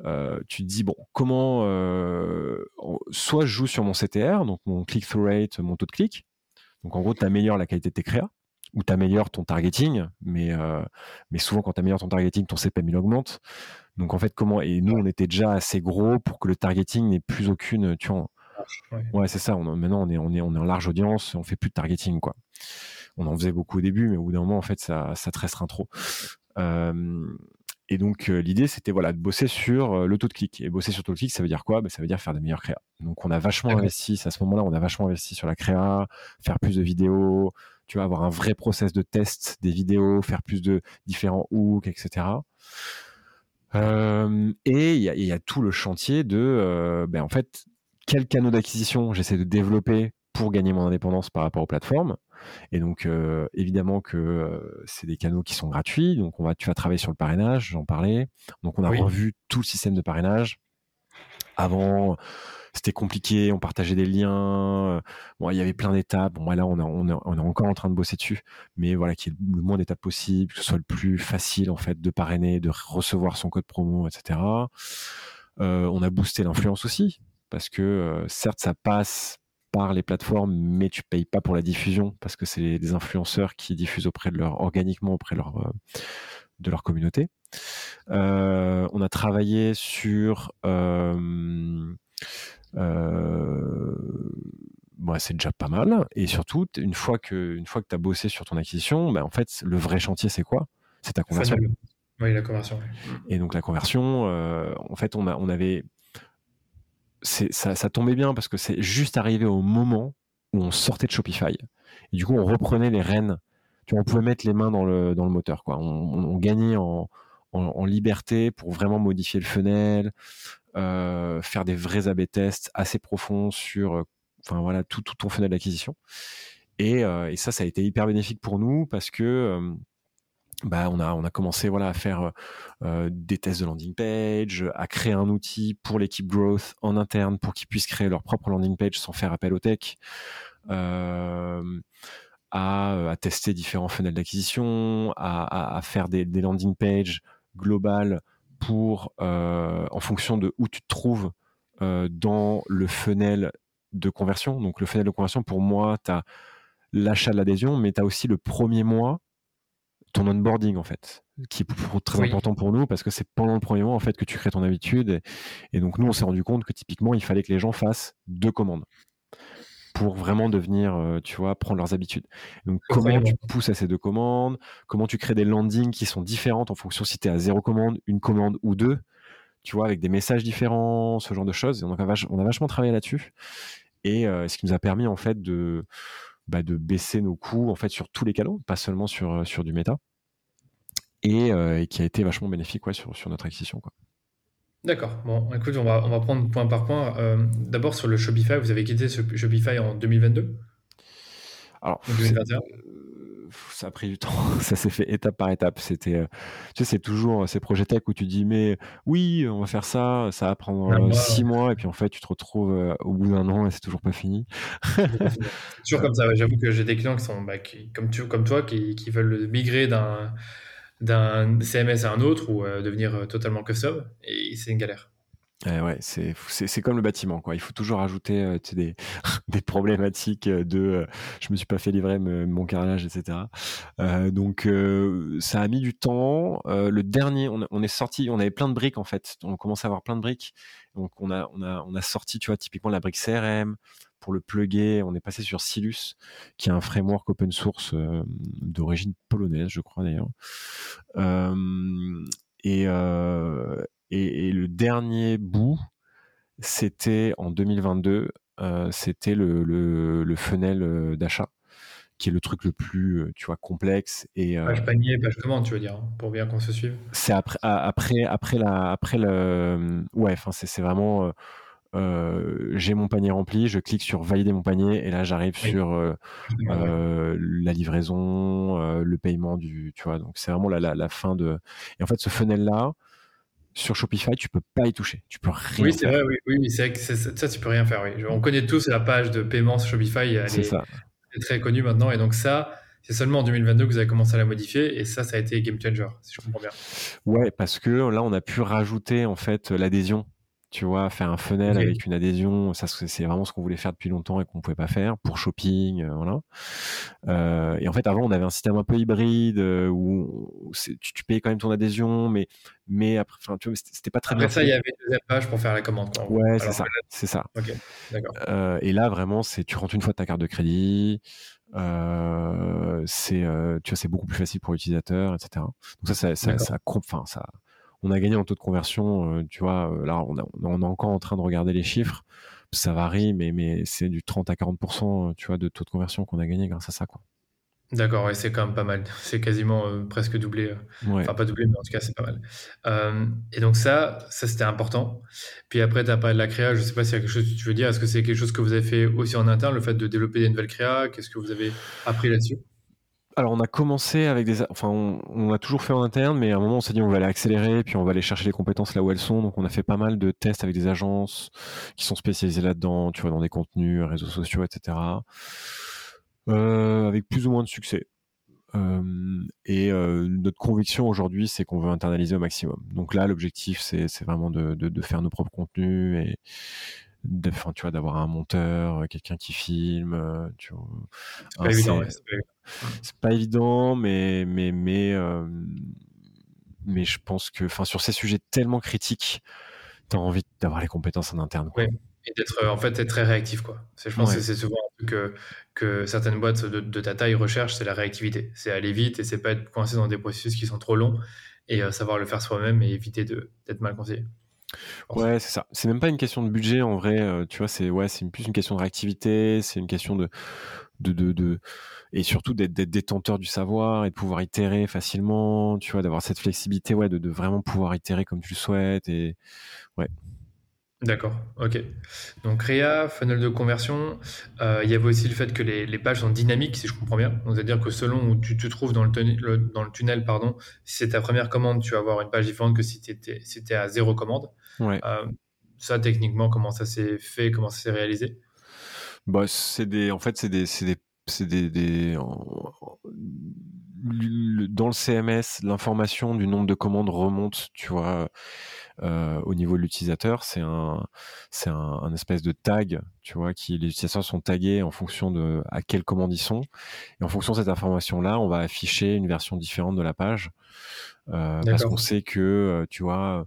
Speaker 3: euh, tu te dis bon comment euh, soit je joue sur mon CTR donc mon click through rate mon taux de clic. Donc en gros tu améliores la qualité de tes créas ou tu améliores ton targeting mais euh, mais souvent quand tu améliores ton targeting ton CPM il augmente. Donc en fait comment et nous on était déjà assez gros pour que le targeting n'ait plus aucune tu vois ouais, ouais c'est ça on, maintenant on est on est on est en large audience on fait plus de targeting quoi. On en faisait beaucoup au début mais au bout d'un moment en fait ça ça te restreint trop. Euh, et donc euh, l'idée c'était voilà de bosser sur euh, le taux de clic. Et bosser sur le taux de clic, ça veut dire quoi? Ben, Ça veut dire faire des meilleures créas. Donc on a vachement investi, à ce moment-là, on a vachement investi sur la créa, faire plus de vidéos, tu vois, avoir un vrai process de test des vidéos, faire plus de différents hooks, etc. Euh, et il y, y, a tout le chantier de, euh, ben, en fait, quel canaux d'acquisition j'essaie de développer pour gagner mon indépendance par rapport aux plateformes? Et donc, euh, évidemment que euh, c'est des canaux qui sont gratuits. Donc, on va, tu vas travailler sur le parrainage, j'en parlais. Donc, on a oui. revu tout le système de parrainage. Avant, c'était compliqué, on partageait des liens. Bon, il y avait plein d'étapes. Bon, là, on, a, on, est, on est encore en train de bosser dessus. Mais voilà, qu'il y ait le moins d'étapes possible, que ce soit le plus facile, en fait, de parrainer, de recevoir son code promo, etc. Euh, on a boosté l'influence aussi. Parce que, euh, certes, ça passe par les plateformes, mais tu payes pas pour la diffusion parce que c'est des influenceurs qui diffusent auprès de leur organiquement auprès de leur de leur communauté. Euh, on a travaillé sur euh, euh, c'est déjà pas mal et surtout une fois que une fois que tu as bossé sur ton acquisition, bah, en fait le vrai chantier c'est quoi? C'est ta conversion.
Speaker 2: Oui, la conversion.
Speaker 3: Et donc la conversion, en fait on a on avait ça, tombait bien parce que c'est juste arrivé au moment où on sortait de Shopify. Et du coup, on reprenait les rênes. Tu vois, on pouvait mettre les mains dans le, dans le moteur. Quoi. On, gagnait en, en, liberté pour vraiment modifier le funnel, euh, faire des vrais A-B tests assez profonds sur enfin, voilà, tout, tout ton funnel d'acquisition. Et, euh, et, ça, ça a été hyper bénéfique pour nous parce que euh, bah, on a commencé à faire euh, des tests de landing page, à créer un outil pour l'équipe growth en interne pour qu'ils puissent créer leur propre landing page sans faire appel au tech, euh, à, tester différents funnels d'acquisition, à, faire des, landing pages globales euh, en fonction de où tu te trouves euh, dans le funnel de conversion. Donc le funnel de conversion pour moi, tu as l'achat de l'adhésion, mais tu as aussi le premier mois ton onboarding en fait, qui est très oui. important pour nous parce que c'est pendant le premier mois en fait que tu crées ton habitude et, et donc nous on s'est rendu compte que typiquement il fallait que les gens fassent deux commandes pour vraiment devenir, euh, tu vois, prendre leurs habitudes. Donc comment tu pousses à ces deux commandes, comment tu crées des landings qui sont différentes en fonction si tu es à zéro commande, une commande ou deux, tu vois, avec des messages différents, ce genre de choses. Et vach on a vachement travaillé là-dessus et euh, ce qui nous a permis en fait de bah, de baisser nos coûts en fait sur tous les canaux, pas seulement sur, sur du méta, et, euh, et qui a été vachement bénéfique ouais, sur, sur notre acquisition. Quoi.
Speaker 2: D'accord. Bon, écoute, on va, on va prendre point par point. Euh, D'abord, sur le Shopify, vous avez quitté ce Shopify en 2022
Speaker 3: Alors, 2021 ça a pris du temps. Ça s'est fait étape par étape. C'était, euh, tu sais, c'est toujours ces projets tech où tu dis, mais oui, on va faire ça, ça va prendre euh, six mois, et puis en fait, tu te retrouves euh, au bout d'un an et c'est toujours pas fini.
Speaker 2: toujours comme ça. J'avoue que j'ai des clients qui sont, bah, qui, comme, tu, comme toi, qui, qui veulent migrer d'un d'un CMS à un autre ou euh, devenir totalement custom, et c'est une galère.
Speaker 3: Eh ouais, c'est, c'est, comme le bâtiment, quoi. Il faut toujours ajouter euh, des, des problématiques de euh, je me suis pas fait livrer mon carrelage, etc. Euh, donc euh, ça a mis du temps. Euh, le dernier, on, est sorti, on avait plein de briques en fait. On commençait à avoir plein de briques. Donc on a, on a, on a sorti, tu vois, typiquement la brique CRM. pour le plugger, on est passé sur Silus, qui est un framework open source d'origine polonaise, je crois d'ailleurs. Et, et, le dernier bout, c'était en 2022, c'était le, le, le funnel d'achat qui est le truc le plus, euh, tu vois, complexe. Et,
Speaker 2: euh, page panier, page commande, tu veux dire, hein, pour bien qu'on se suive.
Speaker 3: C'est après, après, après, la, après le. Ouais, enfin, c'est vraiment. Euh, j'ai mon panier rempli, je clique sur valider mon panier et là j'arrive sur la livraison, le paiement du, tu vois. Donc c'est vraiment la, la, fin de. Et en fait, ce funnel là, sur Shopify, tu peux pas y toucher. Tu peux rien.
Speaker 2: Oui, c'est vrai. Oui, oui c'est vrai que ça, tu peux rien faire. Oui. On connaît tous la page de paiement sur Shopify.
Speaker 3: C'est ça
Speaker 2: très connu maintenant. Et donc ça, c'est seulement en 2022 que vous avez commencé à la modifier. Et ça, ça a été game changer, si je comprends bien.
Speaker 3: Ouais, parce que là, on a pu rajouter en fait l'adhésion. Tu vois, faire un funnel avec une adhésion, ça c'est vraiment ce qu'on voulait faire depuis longtemps et qu'on pouvait pas faire pour shopping, euh, voilà. Euh, et en fait, avant, on avait un système un peu hybride euh, où tu, tu, payais quand même ton adhésion, mais mais après, enfin, tu vois, c'était pas très
Speaker 2: après ça, il y avait deux pages pour faire la commande. Quoi.
Speaker 3: Ouais, c'est ça, c'est ça. Et là, vraiment, c'est tu rentres une fois ta carte de crédit. Euh, c'est tu vois c'est beaucoup plus facile pour l'utilisateur etc donc ça ça ça, ça, enfin, ça on a gagné en taux de conversion. Euh, tu vois, euh, là, on, est encore en train de regarder les chiffres. Ça varie, mais, mais c'est du 30 à 40% tu vois, de taux de conversion qu'on a gagné grâce à ça. Quoi.
Speaker 2: D'accord, ouais, c'est quand même pas mal. C'est quasiment euh, presque doublé. Enfin, pas doublé, mais en tout cas, c'est pas mal. et donc, ça, ça c'était important. Puis après, tu as parlé de la créa. Je sais pas s'il y a quelque chose que tu veux dire. Est-ce que c'est quelque chose que vous avez fait aussi en interne, le fait de développer des nouvelles créas? Qu'est-ce que vous avez appris là-dessus?
Speaker 3: Alors on a commencé avec des, enfin on, a toujours fait en interne, mais à un moment on s'est dit on va aller accélérer, puis on va aller chercher les compétences là où elles sont. Donc on a fait pas mal de tests avec des agences qui sont spécialisées là-dedans, tu vois, dans des contenus, réseaux sociaux, etc. Euh, avec plus ou moins de succès. Euh, et euh, notre conviction aujourd'hui, c'est qu'on veut internaliser au maximum. Donc là, l'objectif, c'est vraiment de, de, de, faire nos propres contenus et tu vois d'avoir un monteur euh, quelqu'un qui filme euh, tu vois
Speaker 2: c'est pas, évident,
Speaker 3: c'est pas évident. mais mais mais euh, mais je pense que enfin sur ces sujets tellement critiques tu as envie d'avoir les compétences en interne
Speaker 2: quoi. et d'être en fait être très réactif quoi. Je pense que c'est souvent un truc que, que certaines boîtes de, de ta taille recherchent c'est la réactivité. C'est aller vite et c'est pas être coincé dans des processus qui sont trop longs et savoir le faire soi-même et éviter d'être mal conseillé
Speaker 3: Ouais, c'est ça. C'est même pas une question de budget en vrai. Euh, tu vois, c'est ouais, c'est plus une question de réactivité. C'est une question de de, de, de et surtout d'être détenteur du savoir et de pouvoir itérer facilement. Tu vois, d'avoir cette flexibilité, ouais, de, de vraiment pouvoir itérer comme tu le souhaites et ouais.
Speaker 2: D'accord, ok. Donc Réa, funnel de conversion, euh, il y avait aussi le fait que les, les, pages sont dynamiques, si je comprends bien. C'est-à-dire que selon où tu te trouves dans le, tunnel, dans le tunnel, pardon, si c'est ta première commande, tu vas avoir une page différente que si tu étais, si à zéro commande.
Speaker 3: Ouais. Euh,
Speaker 2: ça, techniquement, comment ça s'est fait, comment ça s'est réalisé?
Speaker 3: Bah, c'est des, En fait, c'est des, des, des, des dans le CMS, l'information du nombre de commandes remonte, tu vois, euh, au niveau de l'utilisateur. C'est un, c'est un, espèce de tag, tu vois, qui les utilisateurs sont tagués en fonction de à quelle commande ils sont. Et en fonction de cette information-là, on va afficher une version différente de la page, euh, parce qu'on sait que, tu vois,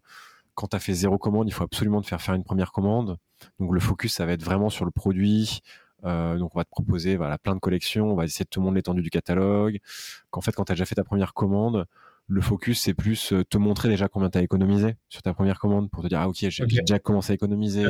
Speaker 3: quand tu as fait zéro commande, il faut absolument te faire faire une première commande. Donc le focus, ça va être vraiment sur le produit, euh, donc on va te proposer voilà plein de collections, on va essayer de te montrer l'étendue du catalogue. Qu'en fait, quand tu as déjà fait ta première commande, le focus c'est plus euh, te montrer déjà combien tu as économisé sur ta première commande pour te dire ah ok j'ai déjà commencé à économiser,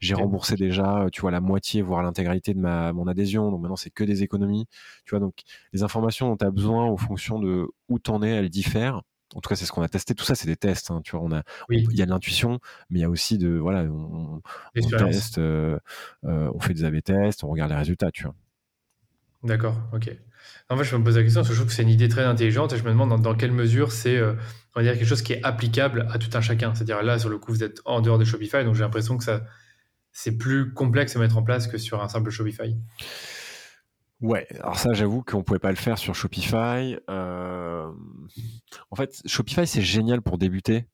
Speaker 3: j'ai remboursé déjà euh, tu vois la moitié voire l'intégralité de ma mon adhésion. Donc maintenant c'est que des économies. Tu vois donc les informations dont tu as besoin en fonction de où t'en es, elles diffèrent en tout cas, c'est ce qu'on a testé. Tout ça, c'est des tests. Hein, tu vois, on a, il y a de l'intuition, mais il y a aussi de, voilà, on, teste, euh, euh, on fait des A/B tests, on regarde les résultats, tu vois.
Speaker 2: D'accord, ok. En fait, je me pose la question parce que je trouve que c'est une idée très intelligente et je me demande dans, quelle mesure c'est, euh, on va dire, quelque chose qui est applicable à tout un chacun. C'est-à-dire là, sur le coup, vous êtes en dehors de Shopify, donc j'ai l'impression que ça, c'est plus complexe à mettre en place que sur un simple Shopify.
Speaker 3: Ouais, alors ça, j'avoue qu'on pouvait pas le faire sur Shopify. Euh... En fait, Shopify, c'est génial pour débuter.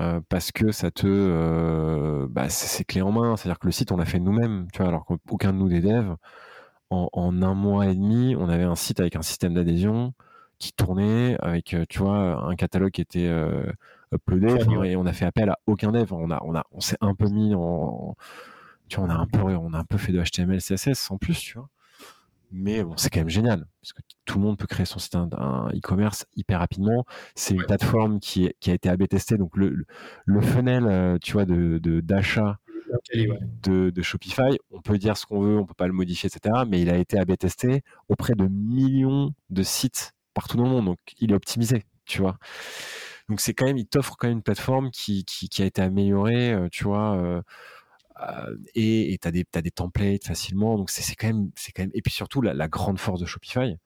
Speaker 3: Euh, parce que ça te, euh, bah, c'est clé en main. C'est-à-dire que le site, on l'a fait nous-mêmes, tu vois, alors qu'aucun de nous des devs, en, en, un mois et demi, on avait un site avec un système d'adhésion qui tournait, avec, tu vois, un catalogue qui était uploadé, et on a fait appel à aucun dev. On a, on a, on s'est un peu mis en, tu vois, on a un peu, on a un peu fait de HTML, CSS en plus, tu vois. Mais bon, c'est quand même génial parce que tout le monde peut créer son site e-commerce hyper rapidement. C'est une plateforme qui, est, qui a été AB testée. Donc le, le funnel, tu vois, de d'achat de, de, Shopify, on peut dire ce qu'on veut, on peut pas le modifier, etc. Mais il a été AB testé auprès de millions de sites partout dans le monde. Donc il est optimisé, tu vois. Donc c'est quand même, il t'offre quand même une plateforme qui, qui, qui a été améliorée, tu vois euh, et tu as, des templates facilement. Donc, c'est quand, même, quand même. Et puis surtout, la, grande force de Shopify,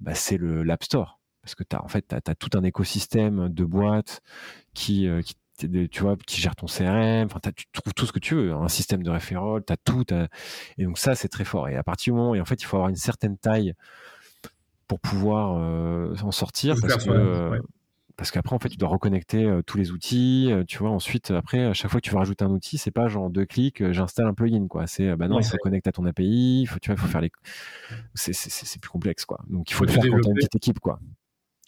Speaker 3: bah, c'est l'App Store. Parce que tu as, en fait, as, tout un écosystème de boîtes qui, euh, tu vois, qui gère ton CRM. Enfin, tu trouves tout ce que tu veux. Un système de référol, tu as tout. Et donc, ça, c'est très fort. Et à partir du moment. Et en fait, il faut avoir une certaine taille pour pouvoir euh, en sortir. Parce que, parce qu'après en fait tu dois reconnecter euh, tous les outils euh, tu vois ensuite après à chaque fois que tu veux rajouter un outil c'est pas genre deux clics euh, j'installe un plugin quoi. C'est bah non il se connecte à ton API il faut tu vois il faut faire les c'est plus complexe quoi. Donc il faut le faire quand as une petite équipe quoi.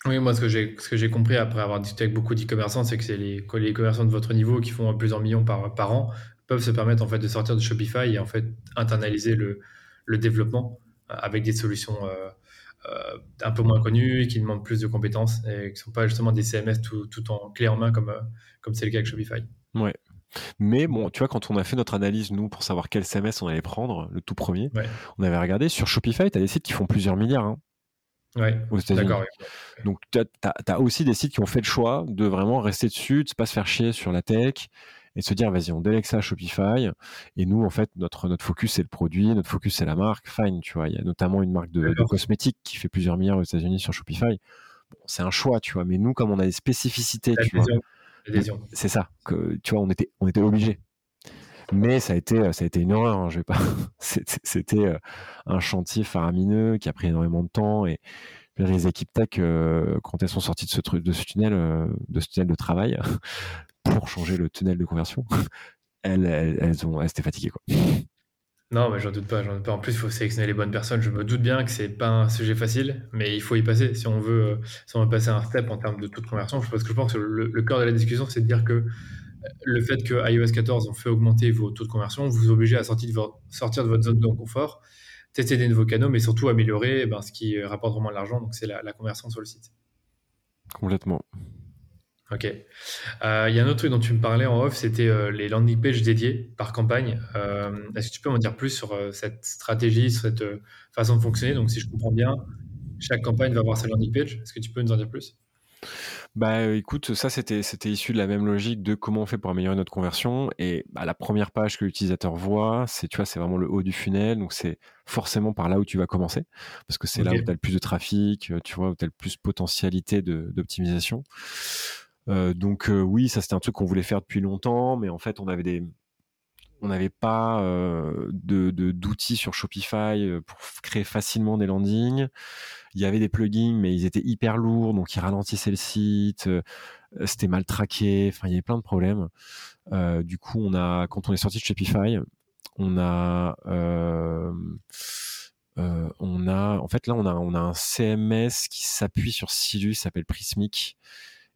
Speaker 2: Oui, moi, ce que j'ai, ce que j'ai compris après avoir discuté avec beaucoup d'e-commerçants, c'est que c'est les, les commerçants de votre niveau qui font plusieurs millions par, par an peuvent se permettre en fait de sortir de Shopify et en fait internaliser le, le développement avec des solutions euh, un peu moins connus, qui demandent plus de compétences et qui ne sont pas justement des CMS tout, tout, en clé en main comme euh, comme c'est le cas avec Shopify.
Speaker 3: Ouais. Mais bon, tu vois, quand on a fait notre analyse, nous, pour savoir quel CMS on allait prendre, le tout premier, on avait regardé sur Shopify, tu as des sites qui font plusieurs milliards. Hein,
Speaker 2: ouais, aux États-Unis.
Speaker 3: Donc, tu as, as, aussi des sites qui ont fait le choix de vraiment rester dessus, de ne pas se faire chier sur la tech et se dire vas-y on délègue ça à Shopify et nous en fait notre notre focus c'est le produit notre focus c'est la marque fine tu vois. Il y a notamment une marque de, cosmétiques qui fait plusieurs milliards aux États-Unis sur Shopify. Bon, c'est un choix tu vois mais nous comme on a des spécificités tu vois c'est ça que tu vois on était on était obligé mais ça a été ça a été une horreur hein, je vais pas c'était euh, un chantier faramineux qui a pris énormément de temps et les équipes tech, euh, quand elles sont sorties de ce truc, de ce tunnel, euh, de ce tunnel de travail, pour changer le tunnel de conversion, elles, elles, ont, elles étaient fatiguées. Quoi.
Speaker 2: Non, mais j'en doute pas, j'en doute pas. En plus, il faut sélectionner les bonnes personnes. Je me doute bien que c'est pas un sujet facile, mais il faut y passer si on veut, euh, si on veut passer un step en termes de toute conversion. Parce que je pense que le, cœur de la discussion, c'est de dire que le fait que iOS 14 ont fait augmenter vos taux de conversion vous oblige à sortir de, votre, sortir de votre zone de confort, tester des nouveaux canaux, mais surtout améliorer eh ben, ce qui rapporte vraiment de l'argent, donc c'est la, la conversion sur le site.
Speaker 3: Complètement.
Speaker 2: Ok. Euh, il y a un autre truc dont tu me parlais en off, c'était euh, les landing pages dédiées par campagne. Euh, est-ce que tu peux m'en dire plus sur cette stratégie, sur cette façon de fonctionner? Donc, si je comprends bien, chaque campagne va avoir sa landing page. Est-ce que tu peux nous en dire plus?
Speaker 3: Bah écoute, ça c'était c'était issu de la même logique de comment on fait pour améliorer notre conversion et bah, la première page que l'utilisateur voit, c'est tu vois, c'est vraiment le haut du funnel, donc c'est forcément par là où tu vas commencer parce que c'est là où tu as le plus de trafic, tu vois, où tu as le plus de potentialité d'optimisation. Euh, donc euh, oui, ça c'était un truc qu'on voulait faire depuis longtemps, mais en fait on avait des, on n'avait pas euh, de d'outils sur Shopify pour créer facilement des landings. Il y avait des plugins, mais ils étaient hyper lourds, donc ils ralentissaient le site. C'était mal traqué. Enfin, il y avait plein de problèmes. du coup, on a, quand on est sorti de Shopify, on a on a, en fait, là, on a, on a un CMS qui s'appuie sur Silus, s'appelle Prismic,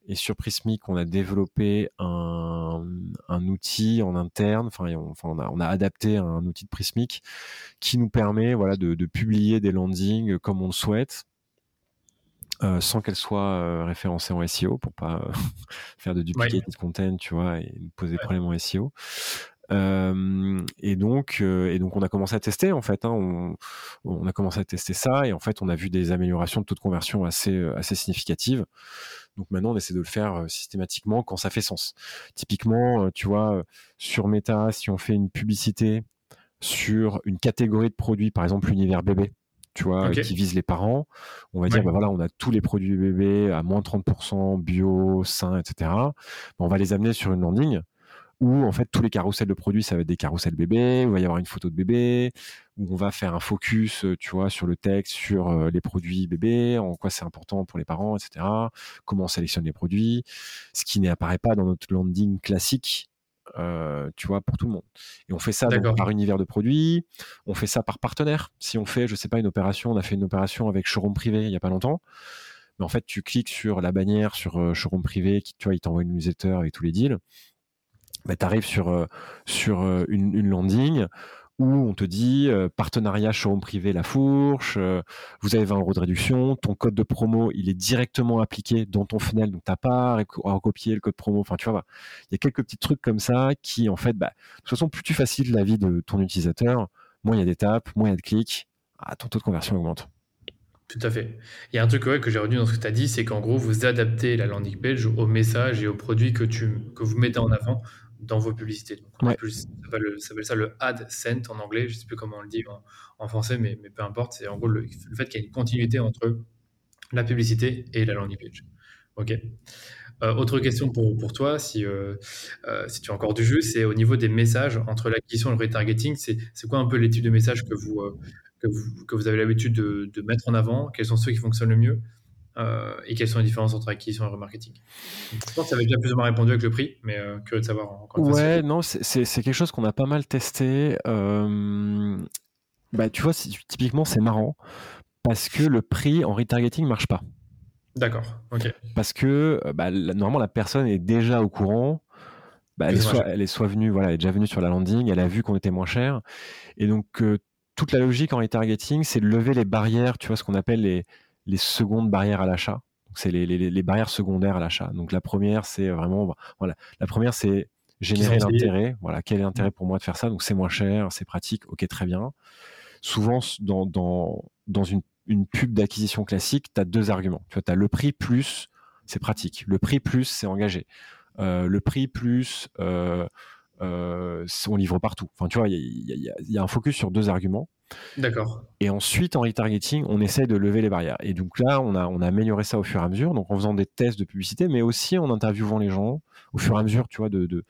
Speaker 3: et sur Prismic, on a développé un, outil en interne, enfin, on, a, on, a, adapté un outil de Prismic qui nous permet voilà, de, publier des landings comme on le souhaite. Euh, sans qu'elles soient euh, référencées en SEO pour pas euh, faire de duplicated content, tu vois, et poser des problèmes en SEO. Et donc, et donc, on a commencé à tester en fait. Hein, on, on, a commencé à tester ça et en fait, on a vu des améliorations de taux de conversion assez assez significatives. Donc maintenant, on essaie de le faire systématiquement quand ça fait sens. Typiquement, tu vois, sur Meta, si on fait une publicité sur une catégorie de produits, par exemple l'univers bébé, tu vois, qui vise les parents, on va dire, bah voilà, on a tous les produits bébés à moins 30%, bio, sain, etc. Bah, on va les amener sur une landing où en fait tous les carousels de produits ça va être des carousels bébés, où il va y avoir une photo de bébé, où on va faire un focus, euh, tu vois, sur le texte, sur euh, les produits bébés, en quoi c'est important pour les parents, etc. Comment on sélectionne les produits, ce qui n'apparaît pas dans notre landing classique. Euh, tu vois, pour tout le monde. Et on fait ça par univers de produits, on fait ça par partenaire. Si on fait, je sais pas, une opération, on a fait une opération avec showroom privé il y a pas longtemps, mais en fait, tu cliques sur la bannière sur showroom privé, qui, tu vois, il t'envoie une newsletter avec tous les deals bah, tu arrives sur, sur une, une landing où on te dit euh, partenariat showroom privé La Fourche, euh, vous avez 20 euros de réduction, ton code de promo il est directement appliqué dans ton funnel, donc t'as pas à recopier le code promo. Enfin, tu vois, il y a quelques petits trucs comme ça qui, en fait, bah, de toute façon, plus tu facilites la vie de ton utilisateur, moins il y a d'étapes, moins il y a de clics, ah, ton taux de conversion augmente.
Speaker 2: Tout à fait. Il y a un truc que j'ai retenu dans ce que tu as dit, c'est qu'en gros, vous adaptez la landing page au message et aux produits que, que vous mettez en avant dans vos publicités. Donc, ça s'appelle ça le AdSense en anglais, je ne sais plus comment on le dit en, français, mais, mais, peu importe. C'est en gros le, fait qu'il y a une continuité entre la publicité et la landing page. Ok. Euh, autre question pour, pour toi, si, euh, euh, si tu as encore du jeu, c'est au niveau des messages entre l'acquisition et le retargeting. C'est quoi un peu les types de messages que vous, que vous, que vous avez l'habitude de, de, mettre en avant? Quels sont ceux qui fonctionnent le mieux? Euh, et quelles sont les différences entre acquisition et remarketing Je pense que ça avait déjà plus ou moins répondu avec le prix, mais euh, curieux de savoir
Speaker 3: encore Ouais, non, c'est quelque chose qu'on a pas mal testé. Euh, bah, tu vois, typiquement, c'est marrant parce que le prix en retargeting marche pas.
Speaker 2: D'accord, ok.
Speaker 3: Parce que bah, normalement, la personne est déjà au courant. Bah, elle, est soit, elle, est soit, venue, voilà, elle est déjà venue sur la landing, elle a vu qu'on était moins cher. Et donc, toute la logique en retargeting, c'est de lever les barrières, tu vois, ce qu'on appelle les, les secondes barrières à l'achat. C'est les, les, les, barrières secondaires à l'achat. Donc la première, c'est vraiment, voilà, la première, c'est générer l'intérêt. Voilà, quel est l'intérêt pour moi de faire ça? Donc c'est moins cher, c'est pratique, ok, très bien. Souvent, dans, dans, dans une, une pub d'acquisition classique, tu as deux arguments. Tu vois, as le prix plus, c'est pratique. Le prix plus, c'est engagé. Euh, le prix plus, euh, euh, on livre partout. Enfin, tu vois, il y, y, y, a un focus sur deux arguments.
Speaker 2: D'accord.
Speaker 3: Et ensuite, en retargeting, on essaie de lever les barrières. Et donc là, on a, on a amélioré ça au fur et à mesure, donc en faisant des tests de publicité, mais aussi en interviewant les gens au fur et à mesure, tu vois, de, de,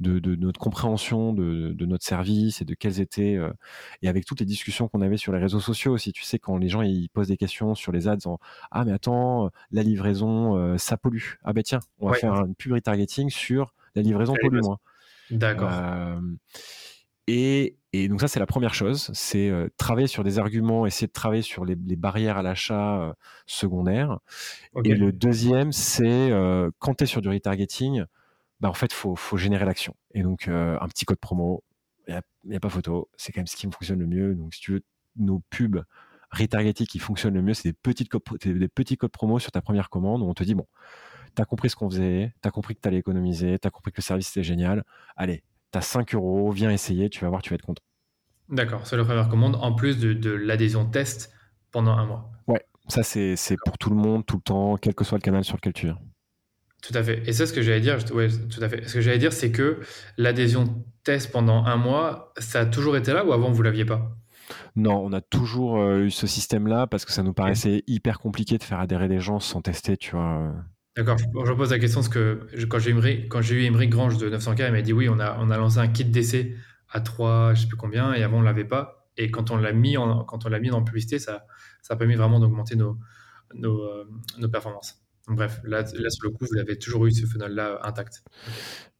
Speaker 3: de, notre compréhension de, de, notre service et de quels étaient, euh, et avec toutes les discussions qu'on avait sur les réseaux sociaux aussi. Tu sais, quand les gens ils posent des questions sur les ads en Ah, mais attends, la livraison, euh, ça pollue. Ah, ben tiens, on va faire une pub retargeting sur la livraison pollue moins.
Speaker 2: D'accord.
Speaker 3: Euh, et, et, donc ça, c'est la première chose, c'est euh, travailler sur des arguments, essayer de travailler sur les, les barrières à l'achat euh, secondaire. Et le deuxième, c'est euh, quand tu es sur du retargeting, bah, en fait, faut, faut générer l'action. Et donc, un petit code promo, il n'y a, a, pas photo, c'est quand même ce qui me fonctionne le mieux. Donc, si tu veux, nos pubs retargeting qui fonctionnent le mieux, c'est des, petites des petits codes promo sur ta première commande où on te dit, bon, tu as compris ce qu'on faisait, tu as compris que tu allais économiser, tu as compris que le service était génial, allez, tu as 5 euros, viens essayer, tu vas voir, tu vas être content.
Speaker 2: D'accord, c'est la première commande, en plus de, l'adhésion test pendant un mois.
Speaker 3: Ouais, ça c'est pour tout le monde, tout le temps, quel que soit le canal sur lequel tu viens.
Speaker 2: Tout à fait. Et ça, ce que j'allais dire, ouais, tout à fait. Ce que j'allais dire, c'est que l'adhésion test pendant un mois, ça a toujours été là ou avant vous l'aviez pas?
Speaker 3: Non, on a toujours euh, eu ce système-là parce que ça nous paraissait hyper compliqué de faire adhérer des gens sans tester, tu vois.
Speaker 2: D'accord, je pose la question parce que quand j'ai eu, Émeric Grange de 900K, il m'a dit oui, on a, on a lancé un kit d'essai à 3, je sais plus combien, et avant on l'avait pas. Et quand on l'a mis en, quand on l'a mis dans la publicité, ça, ça a permis vraiment d'augmenter nos, nos, euh, performances. Bref, là, sur le coup, vous avez toujours eu ce funnel-là intact.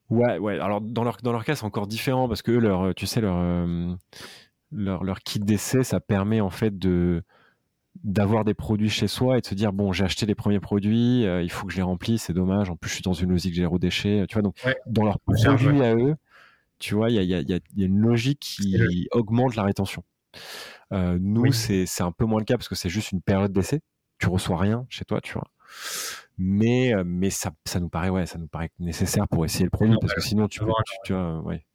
Speaker 3: Ouais, ouais. Alors dans leur, dans leur cas, c'est encore différent parce que leur, tu sais, leur, euh, leur, leur kit d'essai, ça permet en fait de d'avoir des produits chez soi et de se dire bon j'ai acheté les premiers produits euh, il faut que je les remplisse c'est dommage. En plus je suis dans une logique zéro déchet tu vois. Donc dans leurs produits à eux tu vois il y a, y, a, y a, une logique qui augmente la rétention. Euh, nous c'est un peu moins le cas parce que c'est juste une période d'essai. Tu reçois rien chez toi tu vois. Mais euh, mais ça, ça nous paraît ouais ça nous paraît nécessaire pour essayer le produit parce que sinon tu, peux, tu, vois ouais.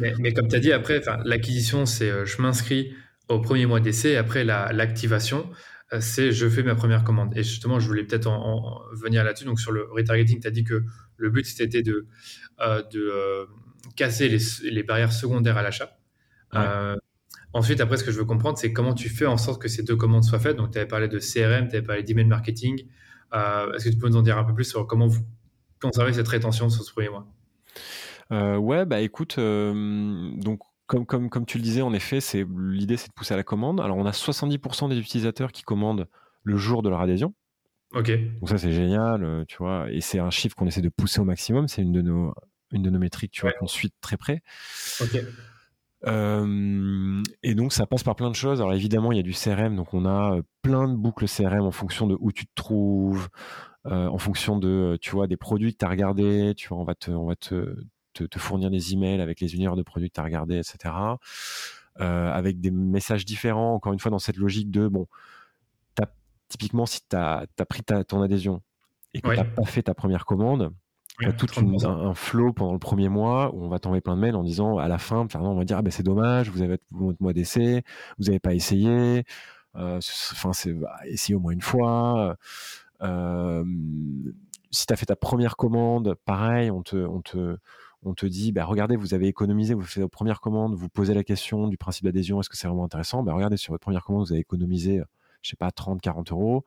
Speaker 2: Mais, mais comme tu as dit après l'acquisition c'est je m'inscris au premier mois d'essai. Après l'activation, euh, c'est je fais ma première commande. Et justement, je voulais peut-être en, venir là-dessus. Donc, sur le retargeting, tu as dit que le but, c'était de, euh, de euh, casser les, les, barrières secondaires à l'achat. ensuite, après, ce que je veux comprendre, c'est comment tu fais en sorte que ces deux commandes soient faites. Donc, tu avais parlé de CRM, tu avais parlé d'email marketing. Est-ce que tu peux nous en dire un peu plus sur comment vous conservez cette rétention sur ce premier mois?
Speaker 3: Ouais, bah écoute, donc comme, comme, comme tu le disais, en effet, c'est l'idée, c'est de pousser à la commande. Alors, on a 70% des utilisateurs qui commandent le jour de leur adhésion.
Speaker 2: Ok.
Speaker 3: Donc ça, c'est génial, euh, tu vois. Et c'est un chiffre qu'on essaie de pousser au maximum. C'est une de nos, une de nos métriques, tu vois, qu'on suit très près.
Speaker 2: Ok.
Speaker 3: Euh, et donc ça passe par plein de choses. Alors évidemment, il y a du CRM, donc on a euh, plein de boucles CRM en fonction de où tu te trouves, en fonction de, tu vois, des produits que tu as regardés. Tu vois, on va te, on va te te, fournir des emails avec les univers de produits que tu as regardé, etc. avec des messages différents, encore une fois, dans cette logique de, bon, typiquement, si tu as, pris ta, ton adhésion et que tu n'as pas fait ta première commande, tu as tout un, flow pendant le premier mois où on va t'envoyer plein de mails en disant à la fin, on va dire ah ben c'est dommage, vous avez votre mois d'essai, vous n'avez pas essayé, euh, enfin c'est bah, essayez au moins une fois. Euh, si tu as fait ta première commande, pareil, on te, on te, on te dit, bah, regardez, vous avez économisé, vous faites votre première commande, vous posez la question du principe d'adhésion, est-ce que c'est vraiment intéressant? Bah, Regardez, sur votre première commande, vous avez économisé je sais pas, 30, 40 euros.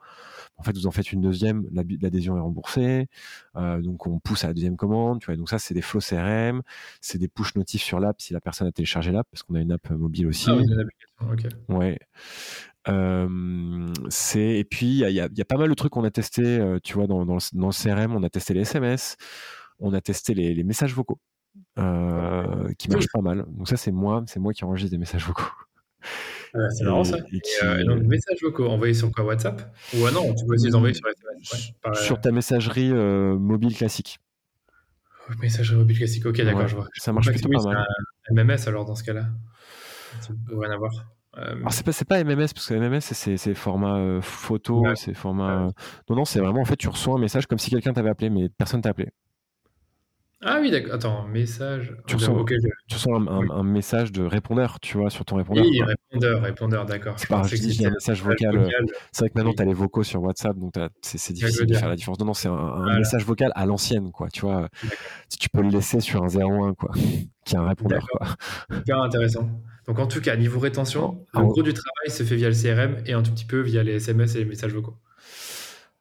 Speaker 3: En fait, vous en faites une deuxième, l'adhésion est remboursée. Euh, donc, on pousse à la deuxième commande. Tu vois, donc ça, c'est des flows CRM, c'est des push notifs sur l'app si la personne a téléchargé l'app, parce qu'on a une app mobile aussi. Ah, une application, ok. Ouais. Euh, c'est et puis il y, a, pas mal de trucs qu'on a testé, euh, tu vois, dans, dans, le, CRM, on a testé les SMS, on a testé les, messages vocaux, qui marchent pas mal. Donc ça, c'est moi, c'est moi qui enregistre des messages vocaux
Speaker 2: c'est marrant ça. Et, euh, donc, messages vocaux envoyés sur quoi WhatsApp? Ou ah non, tu peux aussi les envoyer sur SMS.
Speaker 3: sur ta messagerie euh, mobile classique.
Speaker 2: Oh, messagerie mobile classique, ok, d'accord, je vois.
Speaker 3: Ça marche plutôt pas mal.
Speaker 2: Un MMS alors dans ce cas-là Rien à voir.
Speaker 3: Euh... Alors c'est pas, pas MMS parce que MMS c'est format euh, photo, c'est format. Non non c'est vraiment en fait tu reçois un message comme si quelqu'un t'avait appelé mais personne t'a appelé.
Speaker 2: Ah oui, d'accord. Attends, message.
Speaker 3: Tu reçois, un, message de répondeur, tu vois, sur ton répondeur.
Speaker 2: Oui, répondeur, répondeur, d'accord.
Speaker 3: C'est pas un message vocal. C'est vrai que maintenant, tu as les vocaux sur WhatsApp, donc c'est difficile de faire la différence. Non, non, c'est un, message vocal à l'ancienne, quoi. Tu vois, si tu peux le laisser sur un 01, quoi, qui est un répondeur, quoi.
Speaker 2: Hyper intéressant. Donc, en tout cas, niveau rétention, le gros du travail se fait via le CRM et un tout petit peu via les SMS et les messages vocaux.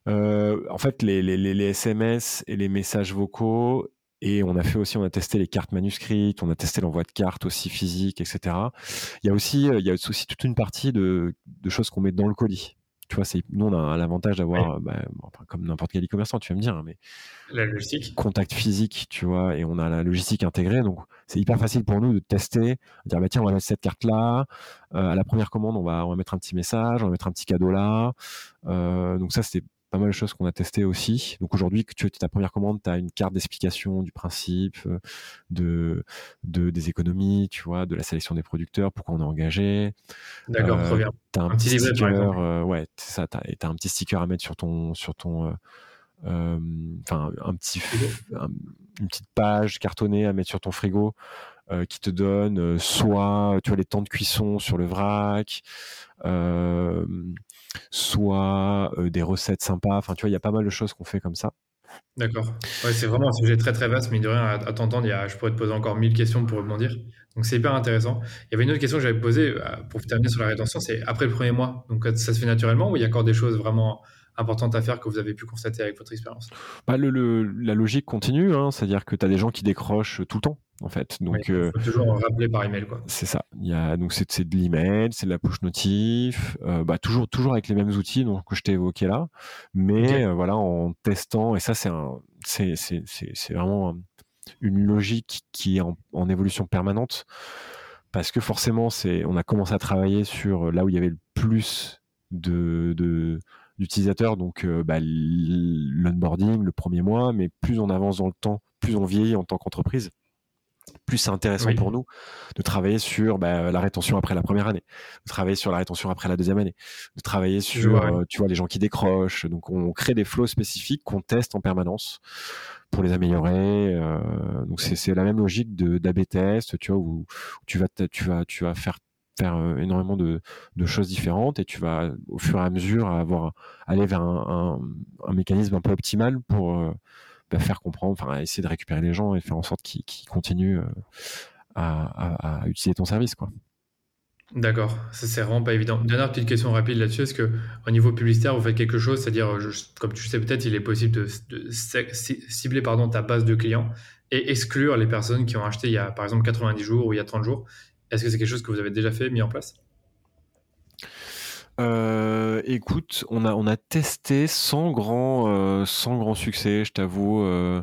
Speaker 3: Euh, en fait, les, les, les, SMS et les messages vocaux, et on a fait aussi, on a testé les cartes manuscrites, on a testé l'envoi de cartes aussi physiques, etc. Il y a aussi, euh, il y a aussi toute une partie de, choses qu'on met dans le colis. Tu vois, nous, on a l'avantage d'avoir, bah, comme n'importe quel e-commerçant, tu vas me dire, hein, mais.
Speaker 2: La logistique.
Speaker 3: Contact physique, tu vois, et on a la logistique intégrée. Donc, c'est hyper facile pour nous de tester, de dire, bah, tiens, on va mettre cette carte-là. Euh, à la première commande, on va, on va mettre un petit message, on va mettre un petit cadeau là. Euh, donc, ça, c'était pas mal de choses qu'on a testées aussi. Donc aujourd'hui, que tu as ta première commande, tu as une carte d'explication du principe, euh, de, de, des économies, tu vois, de la sélection des producteurs, pourquoi on est engagé.
Speaker 2: D'accord,
Speaker 3: euh,
Speaker 2: bien.
Speaker 3: Tu as un, petit sticker, euh, ouais, ça, as, un petit sticker à mettre sur ton, sur ton, enfin, un petit, une petite page cartonnée à mettre sur ton frigo. Qui te donne soit tu vois les temps de cuisson sur le vrac, soit des recettes sympas. Enfin, tu vois, il y a pas mal de choses qu'on fait comme ça.
Speaker 2: D'accord. C'est vraiment un sujet très très vaste, mais de rien, à, t'entendre, je pourrais te poser encore mille questions pour rebondir. Donc c'est hyper intéressant. Il y avait une autre question que j'avais posée pour terminer sur la rétention, c'est après le premier mois. Donc ça se fait naturellement ou il y a encore des choses vraiment importantes à faire que vous avez pu constater avec votre expérience
Speaker 3: bah, le, La logique continue, hein, c'est-à-dire que tu as des gens qui décrochent tout le temps en fait. Donc,
Speaker 2: faut toujours rappeler par email. Quoi.
Speaker 3: C'est ça. Il y a, donc c'est, de l'email, c'est de la push notif, euh, bah, toujours, toujours avec les mêmes outils donc, que je t'ai évoqué là, mais euh, voilà, en testant, et ça c'est, un, c'est, c'est, c'est, vraiment une logique qui est en, en, évolution permanente, parce que forcément, c'est, on a commencé à travailler sur là où il y avait le plus de, de d'utilisateurs, donc euh, bah, l'onboarding, le premier mois, mais plus on avance dans le temps, plus on vieillit en tant qu'entreprise, plus c'est intéressant pour nous de travailler sur bah, la rétention après la première année, de travailler sur la rétention après la deuxième année, de travailler sur euh, tu vois les gens qui décrochent. Donc on crée des flows spécifiques qu'on teste en permanence pour les améliorer. Euh, donc c'est la même logique d'AB test, tu vois où tu vas tu vas tu vas faire faire euh, énormément de, de, choses différentes et tu vas au fur et à mesure avoir aller vers un, mécanisme un peu optimal pour bah, faire comprendre, enfin essayer de récupérer les gens et faire en sorte qu'ils continuent euh, à, utiliser ton service, quoi.
Speaker 2: D'accord, ça c'est vraiment pas évident. Dernière petite question rapide là-dessus, est-ce que au niveau publicitaire vous faites quelque chose, c'est-à-dire comme tu sais peut-être, il est possible de, cibler pardon ta base de clients et exclure les personnes qui ont acheté il y a par exemple 90 jours ou il y a 30 jours. Est-ce que c'est quelque chose que vous avez déjà fait, mis en place?
Speaker 3: Euh, écoute, on a on a testé sans grand euh, sans grand succès, je t'avoue. Euh,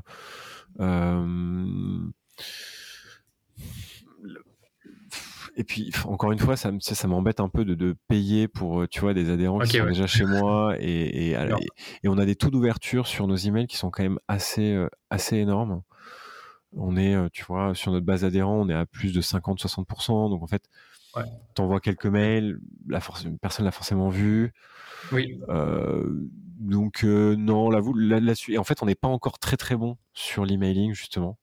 Speaker 3: et puis encore une fois, ça, ça, m'embête un peu de, de, payer pour tu vois des adhérents qui sont déjà chez moi et, et, et, on a des taux d'ouverture sur nos emails qui sont quand même assez assez énormes. On est, tu vois, sur notre base adhérent, on est à plus de 50-60%. Donc en fait, ouais. tu envoies quelques mails, la personne l'a forcément vu.
Speaker 2: Oui.
Speaker 3: donc non, là-dessus. et en fait, on n'est pas encore très très bon sur l'emailing justement.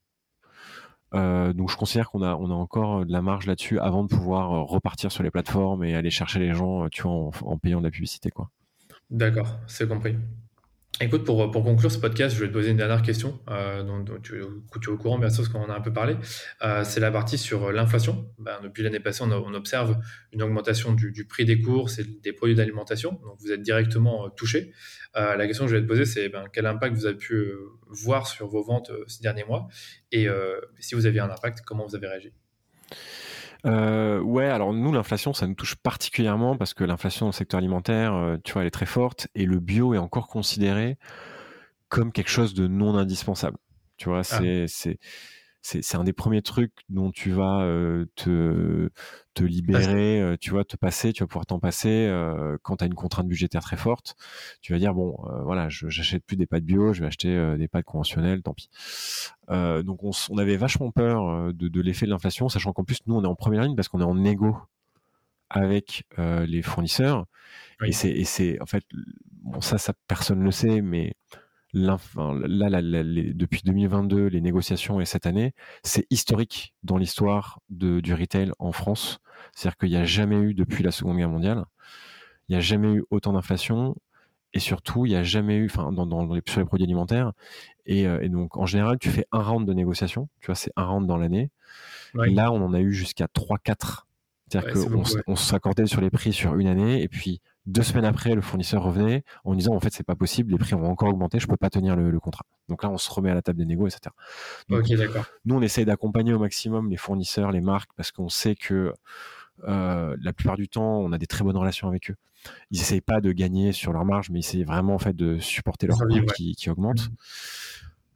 Speaker 3: donc je considère qu'on a, on a encore de la marge là-dessus avant de pouvoir repartir sur les plateformes et aller chercher les gens, tu vois, en, en payant de la publicité, quoi.
Speaker 2: D'accord, c'est compris. Écoute, pour, pour conclure ce podcast, je vais te poser une dernière question, euh, dont, tu, es au courant bien sûr, parce qu'on en a un peu parlé. Euh, c'est la partie sur l'inflation. Ben, depuis l'année passée, on, observe une augmentation du, prix des courses et des produits d'alimentation. Donc, vous êtes directement euh, touché. la question que je vais te poser, c'est ben, quel impact vous avez pu voir sur vos ventes ces derniers mois? Et si vous aviez un impact, comment vous avez réagi?
Speaker 3: Euh, ouais, alors nous, l'inflation, ça nous touche particulièrement parce que l'inflation dans le secteur alimentaire, euh, tu vois, elle est très forte et le bio est encore considéré comme quelque chose de non indispensable. Tu vois, ah. C'est un des premiers trucs dont tu vas euh, te, te libérer, euh, tu vois, te passer, tu vas pouvoir t'en passer euh, quand tu as une contrainte budgétaire très forte. Tu vas dire, bon, voilà, j'achète plus des pâtes bio, je vais acheter des pâtes conventionnelles, tant pis. donc on, on, avait vachement peur de, de l'effet de l'inflation, sachant qu'en plus, nous, on est en première ligne parce qu'on est en négo avec les fournisseurs. Et c'est, en fait, bon, ça, ça, personne ne le sait, mais là, depuis 2022, les négociations et cette année, c'est historique dans l'histoire du retail en France. C'est-à-dire qu'il n'y a jamais eu, depuis la Seconde Guerre mondiale, il n'y a jamais eu autant d'inflation et surtout, il n'y a jamais eu, enfin, dans, les, sur les produits alimentaires. Euh, et, donc, en général, tu fais un round de négociation, tu vois, c'est un round dans l'année. Là, on en a eu jusqu'à 3-4. C'est-à-dire qu'on s'accordait sur les prix sur une année et puis deux semaines après, le fournisseur revenait en disant en fait c'est pas possible, les prix vont encore augmenter, je peux pas tenir le, contrat. Donc là, on se remet à la table des négos, etc.
Speaker 2: ok, d'accord.
Speaker 3: Nous, on essaye d'accompagner au maximum les fournisseurs, les marques, parce qu'on sait que euh, la plupart du temps, on a des très bonnes relations avec eux. Ils essayent pas de gagner sur leur marge, mais ils essayent vraiment en fait de supporter leur coût qui, qui augmente. Mmh.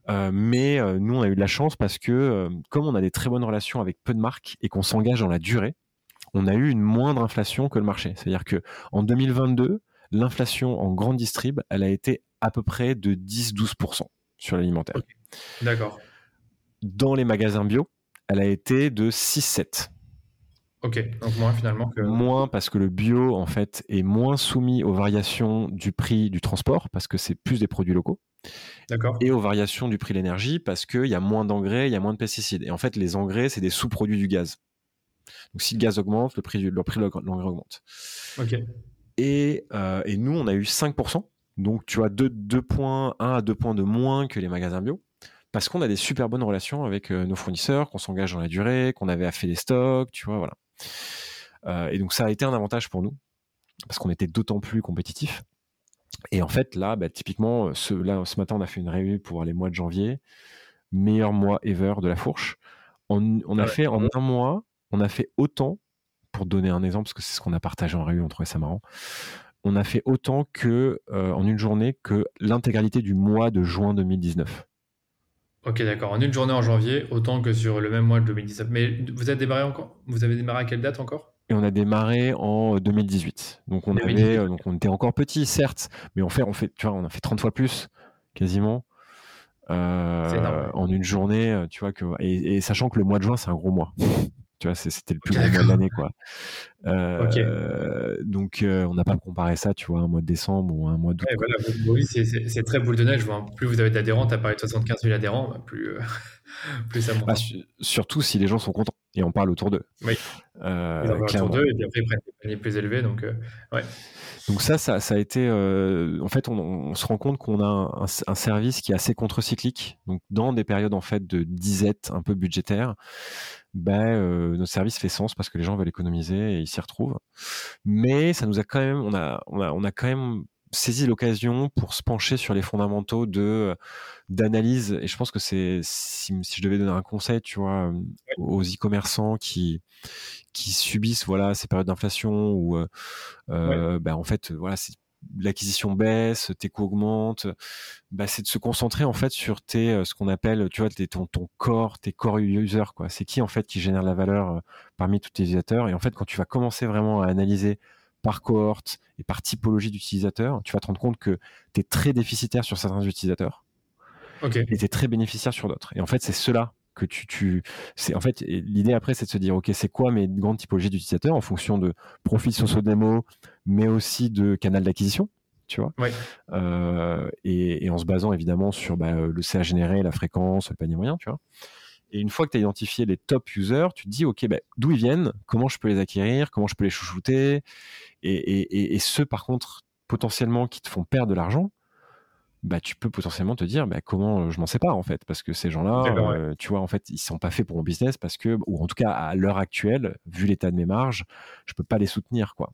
Speaker 3: Euh, mais euh, nous, on a eu de la chance parce que comme on a des très bonnes relations avec peu de marques et qu'on s'engage dans la durée, on a eu une moindre inflation que le marché. C'est-à-dire que en 2022, l'inflation en grande distrib, elle a été à peu près de 10-12% sur l'alimentaire.
Speaker 2: D'accord.
Speaker 3: Dans les magasins bio, elle a été de 6-7.
Speaker 2: Ok, donc moins finalement que...
Speaker 3: Moins parce que le bio, en fait, est moins soumis aux variations du prix du transport, parce que c'est plus des produits locaux.
Speaker 2: D'accord.
Speaker 3: Et aux variations du prix de l'énergie, parce qu'il y a moins d'engrais, il y a moins de pesticides. Et en fait, les engrais, c'est des sous-produits du gaz. Donc si le gaz augmente, le prix, du, le prix de l'engrais augmente. Et, euh, et, nous, on a eu 5%. Donc tu as 2, points, 1 à 2 points de moins que les magasins bio. Parce qu'on a des super bonnes relations avec euh, nos fournisseurs, qu'on s'engage dans la durée, qu'on avait fait des stocks, tu vois, voilà. Euh, et donc ça a été un avantage pour nous, parce qu'on était d'autant plus compétitifs. Et en fait, là, bah, typiquement, ce, là, ce matin, on a fait une réunion pour les mois de janvier, meilleur mois ever de la fourche. On, on a fait en un mois on a fait autant, pour donner un exemple, parce que c'est ce qu'on a partagé en réunion, on trouvait ça marrant, on a fait autant que euh, en une journée que l'intégralité du mois de juin 2019.
Speaker 2: Ok, d'accord. En une journée en janvier, autant que sur le même mois de 2019. Mais vous avez démarré encore? Vous avez démarré à quelle date encore?
Speaker 3: Et on a démarré en 2018. Donc on avait, euh, donc on était encore petit, certes, mais on fait, on fait, tu vois, on a fait 30 fois plus, quasiment. Euh, en une journée, tu vois que et, sachant que le mois de juin c'est un gros mois. Tu vois, c'était le plus gros mois de l'année, quoi. Euh, donc, euh, on n'a pas comparé ça, tu vois, un mois de décembre ou un mois d'août.
Speaker 2: voilà, oui, c'est très boule de neige. Plus vous avez d'adhérents, tu as parlé de 75 000 adhérents, bah, plus, euh, plus ça monte. Bah,
Speaker 3: surtout si les gens sont contents et on parle autour d'eux.
Speaker 2: Oui. Euh, d'eux et puis après ils prennent des paniers plus élevés. Donc, ouais.
Speaker 3: donc ça, ça, ça, a été. en fait, on, on, se rend compte qu'on a un, un, service qui est assez contre-cyclique. Donc, dans des périodes en fait de disette un peu budgétaire, ben, euh, notre service fait sens parce que les gens veulent économiser et ils s'y retrouvent. Mais ça nous a quand même, on a, on a, on a quand même saisi l'occasion pour se pencher sur les fondamentaux de d'analyse. Et je pense que c'est si, si, je devais donner un conseil, tu vois, aux e-commerçants qui qui subissent voilà ces périodes d'inflation ou euh, euh ben, en fait voilà c'est l'acquisition baisse, tes coûts augmentent, bah, c'est de se concentrer en fait sur tes, euh, ce qu'on appelle, tu vois, tes, ton, ton corps, tes core users, quoi. C'est qui en fait qui génère la valeur euh, parmi tous tes utilisateurs? Et en fait, quand tu vas commencer vraiment à analyser par cohorte et par typologie d'utilisateurs, tu vas te rendre compte que tu es très déficitaire sur certains utilisateurs.
Speaker 2: Okay.
Speaker 3: Et tu es très bénéficiaire sur d'autres. Et en fait, c'est ceux-là que tu, tu c'est en fait l'idée après c'est de se dire ok c'est quoi mes grandes typologies d'utilisateurs en fonction de profils sociaux démo mais aussi de canal d'acquisition tu vois euh, et, en se basant évidemment sur bah, le CA généré la fréquence le panier moyen tu vois et une fois que tu as identifié les top users tu te dis ok bah, d'où ils viennent comment je peux les acquérir comment je peux les chouchouter. Et, et, et ceux par contre potentiellement qui te font perdre de l'argent bah, tu peux potentiellement te dire bah, comment je m'en sépare en fait. Parce que ces gens-là tu vois en fait ils sont pas faits pour mon business parce que ou en tout cas à l'heure actuelle vu l'état de mes marges je peux pas les soutenir quoi.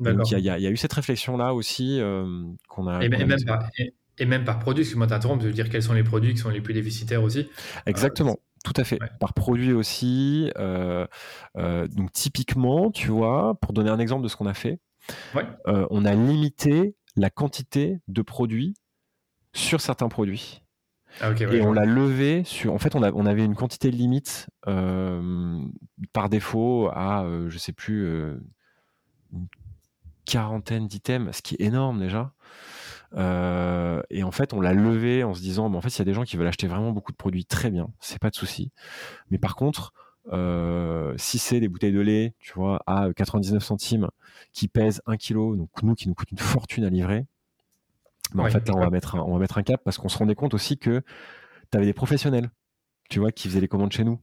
Speaker 3: Donc il y, a eu cette réflexion là aussi qu'on a
Speaker 2: et, même par, et, même par produit moi t'interromps de dire quels sont les produits qui sont les plus déficitaires aussi.
Speaker 3: Exactement tout à fait. Par produit aussi. donc typiquement, tu vois, pour donner un exemple de ce qu'on a fait, on a limité la quantité de produits sur certains produits. Ah, et on l'a levé sur. En fait, on, on avait une quantité limite euh, par défaut à, euh, je sais plus, euh, une quarantaine d'items, ce qui est énorme déjà. Et en fait, on l'a levé en se disant, en fait, s'il y a des gens qui veulent acheter vraiment beaucoup de produits, très bien, c'est pas de souci. Mais par contre, si c'est des bouteilles de lait, tu vois, à 99 centimes, qui pèsent 1 kg, donc nous qui nous coûte une fortune à livrer, mais en fait, là, on va, mettre un, on va mettre un cap parce qu'on se rendait compte aussi que tu avais des professionnels, tu vois, qui faisaient les commandes chez nous.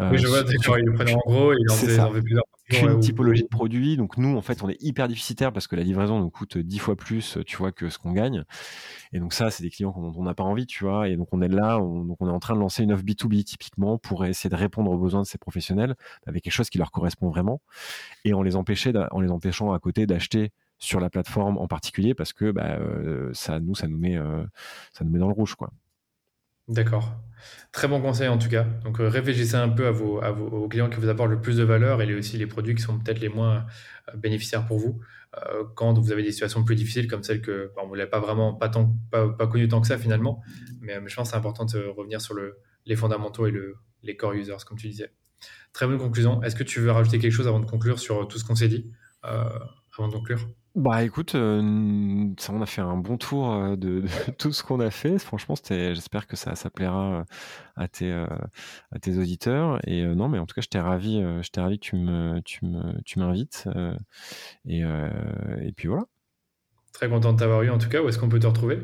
Speaker 2: Euh, oui, je vois, d'accord, ils le prenaient en gros et ils en faisaient plusieurs.
Speaker 3: Qu'une typologie de produit. Donc, nous, en fait, on est hyper déficitaire parce que la livraison nous coûte dix fois plus, tu vois, que ce qu'on gagne. Et donc, ça, c'est des clients dont on n'a pas envie, tu vois. Et donc, on est là, on, donc on est en train de lancer une offre B2B typiquement pour essayer de répondre aux besoins de ces professionnels avec quelque chose qui leur correspond vraiment et en les, empêcher, en les empêchant à côté d'acheter sur la plateforme en particulier parce que bah, euh, ça nous ça nous met euh, ça nous met dans le rouge quoi.
Speaker 2: D'accord. Très bon conseil en tout cas. Donc euh, réfléchissez un peu à vos, clients qui vous apportent le plus de valeur et aussi les produits qui sont peut-être les moins bénéficiaires pour vous quand vous avez des situations plus difficiles comme celle que bon, vous l'avez pas vraiment pas tant tant que ça finalement. Mais, je pense que c'est important de revenir sur le, les fondamentaux et le, les core users comme tu disais. Très bonne conclusion. Est-ce que tu veux rajouter quelque chose avant de conclure sur tout ce qu'on s'est dit avant de conclure?
Speaker 3: Bah écoute, euh, ça, on a fait un bon tour euh, de, tout ce qu'on a fait. Franchement, c'était, j'espère que ça, ça plaira euh, à tes, à tes auditeurs. Et non, mais en tout cas, j'étais ravi, j'étais ravi que tu me, tu me, tu m'invites. et, et puis voilà.
Speaker 2: Très content de t'avoir eu en tout cas. Où est-ce qu'on peut te retrouver?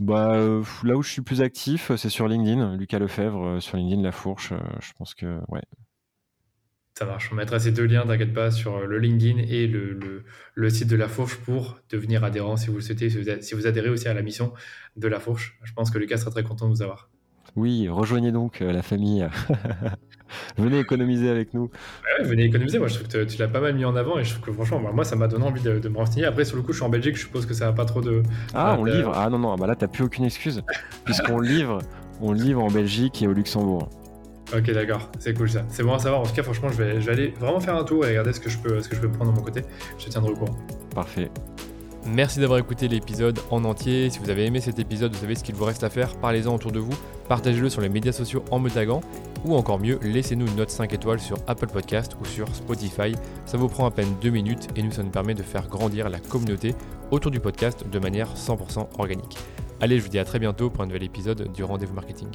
Speaker 3: Bah, là où je suis plus actif, c'est sur LinkedIn, Lucas Lefebvre, sur LinkedIn La Fourche. je pense que ouais,
Speaker 2: ça marche. On mettra ces deux liens, t'inquiète pas, sur le LinkedIn et le, le, site de La Fourche pour devenir adhérent si vous le souhaitez, si vous, adhérez aussi à la mission de La Fourche. Je pense que Lucas sera très content de vous avoir.
Speaker 3: Oui, rejoignez donc euh, la famille. venez économiser avec nous.
Speaker 2: venez économiser. Moi, je trouve que tu l'as pas mal mis en avant et je trouve que franchement, moi, ça m'a donné envie de, me renseigner. Après, sur le coup, je suis en Belgique, je suppose que ça n'a pas trop de.
Speaker 3: Ah, on livre. Ah non, non, bah là, t'as plus aucune excuse. Puisqu'on livre, on livre en Belgique et au Luxembourg.
Speaker 2: Ok, d'accord, c'est cool ça. C'est bon à savoir. En tout cas, franchement, je vais, aller vraiment faire un tour et regarder ce que je peux, ce que je peux prendre de mon côté. Je te tiendrai au courant.
Speaker 3: Parfait.
Speaker 1: Merci d'avoir écouté l'épisode en entier. Si vous avez aimé cet épisode, vous savez ce qu'il vous reste à faire. Parlez-en autour de vous, partagez-le sur les médias sociaux en me taguant, ou encore mieux, laissez-nous une note 5 étoiles sur Apple Podcast ou sur Spotify. Ça vous prend à peine 2 minutes et nous, ça nous permet de faire grandir la communauté autour du podcast de manière 100% organique. Allez, je vous dis à très bientôt pour un nouvel épisode du Rendez-vous Marketing.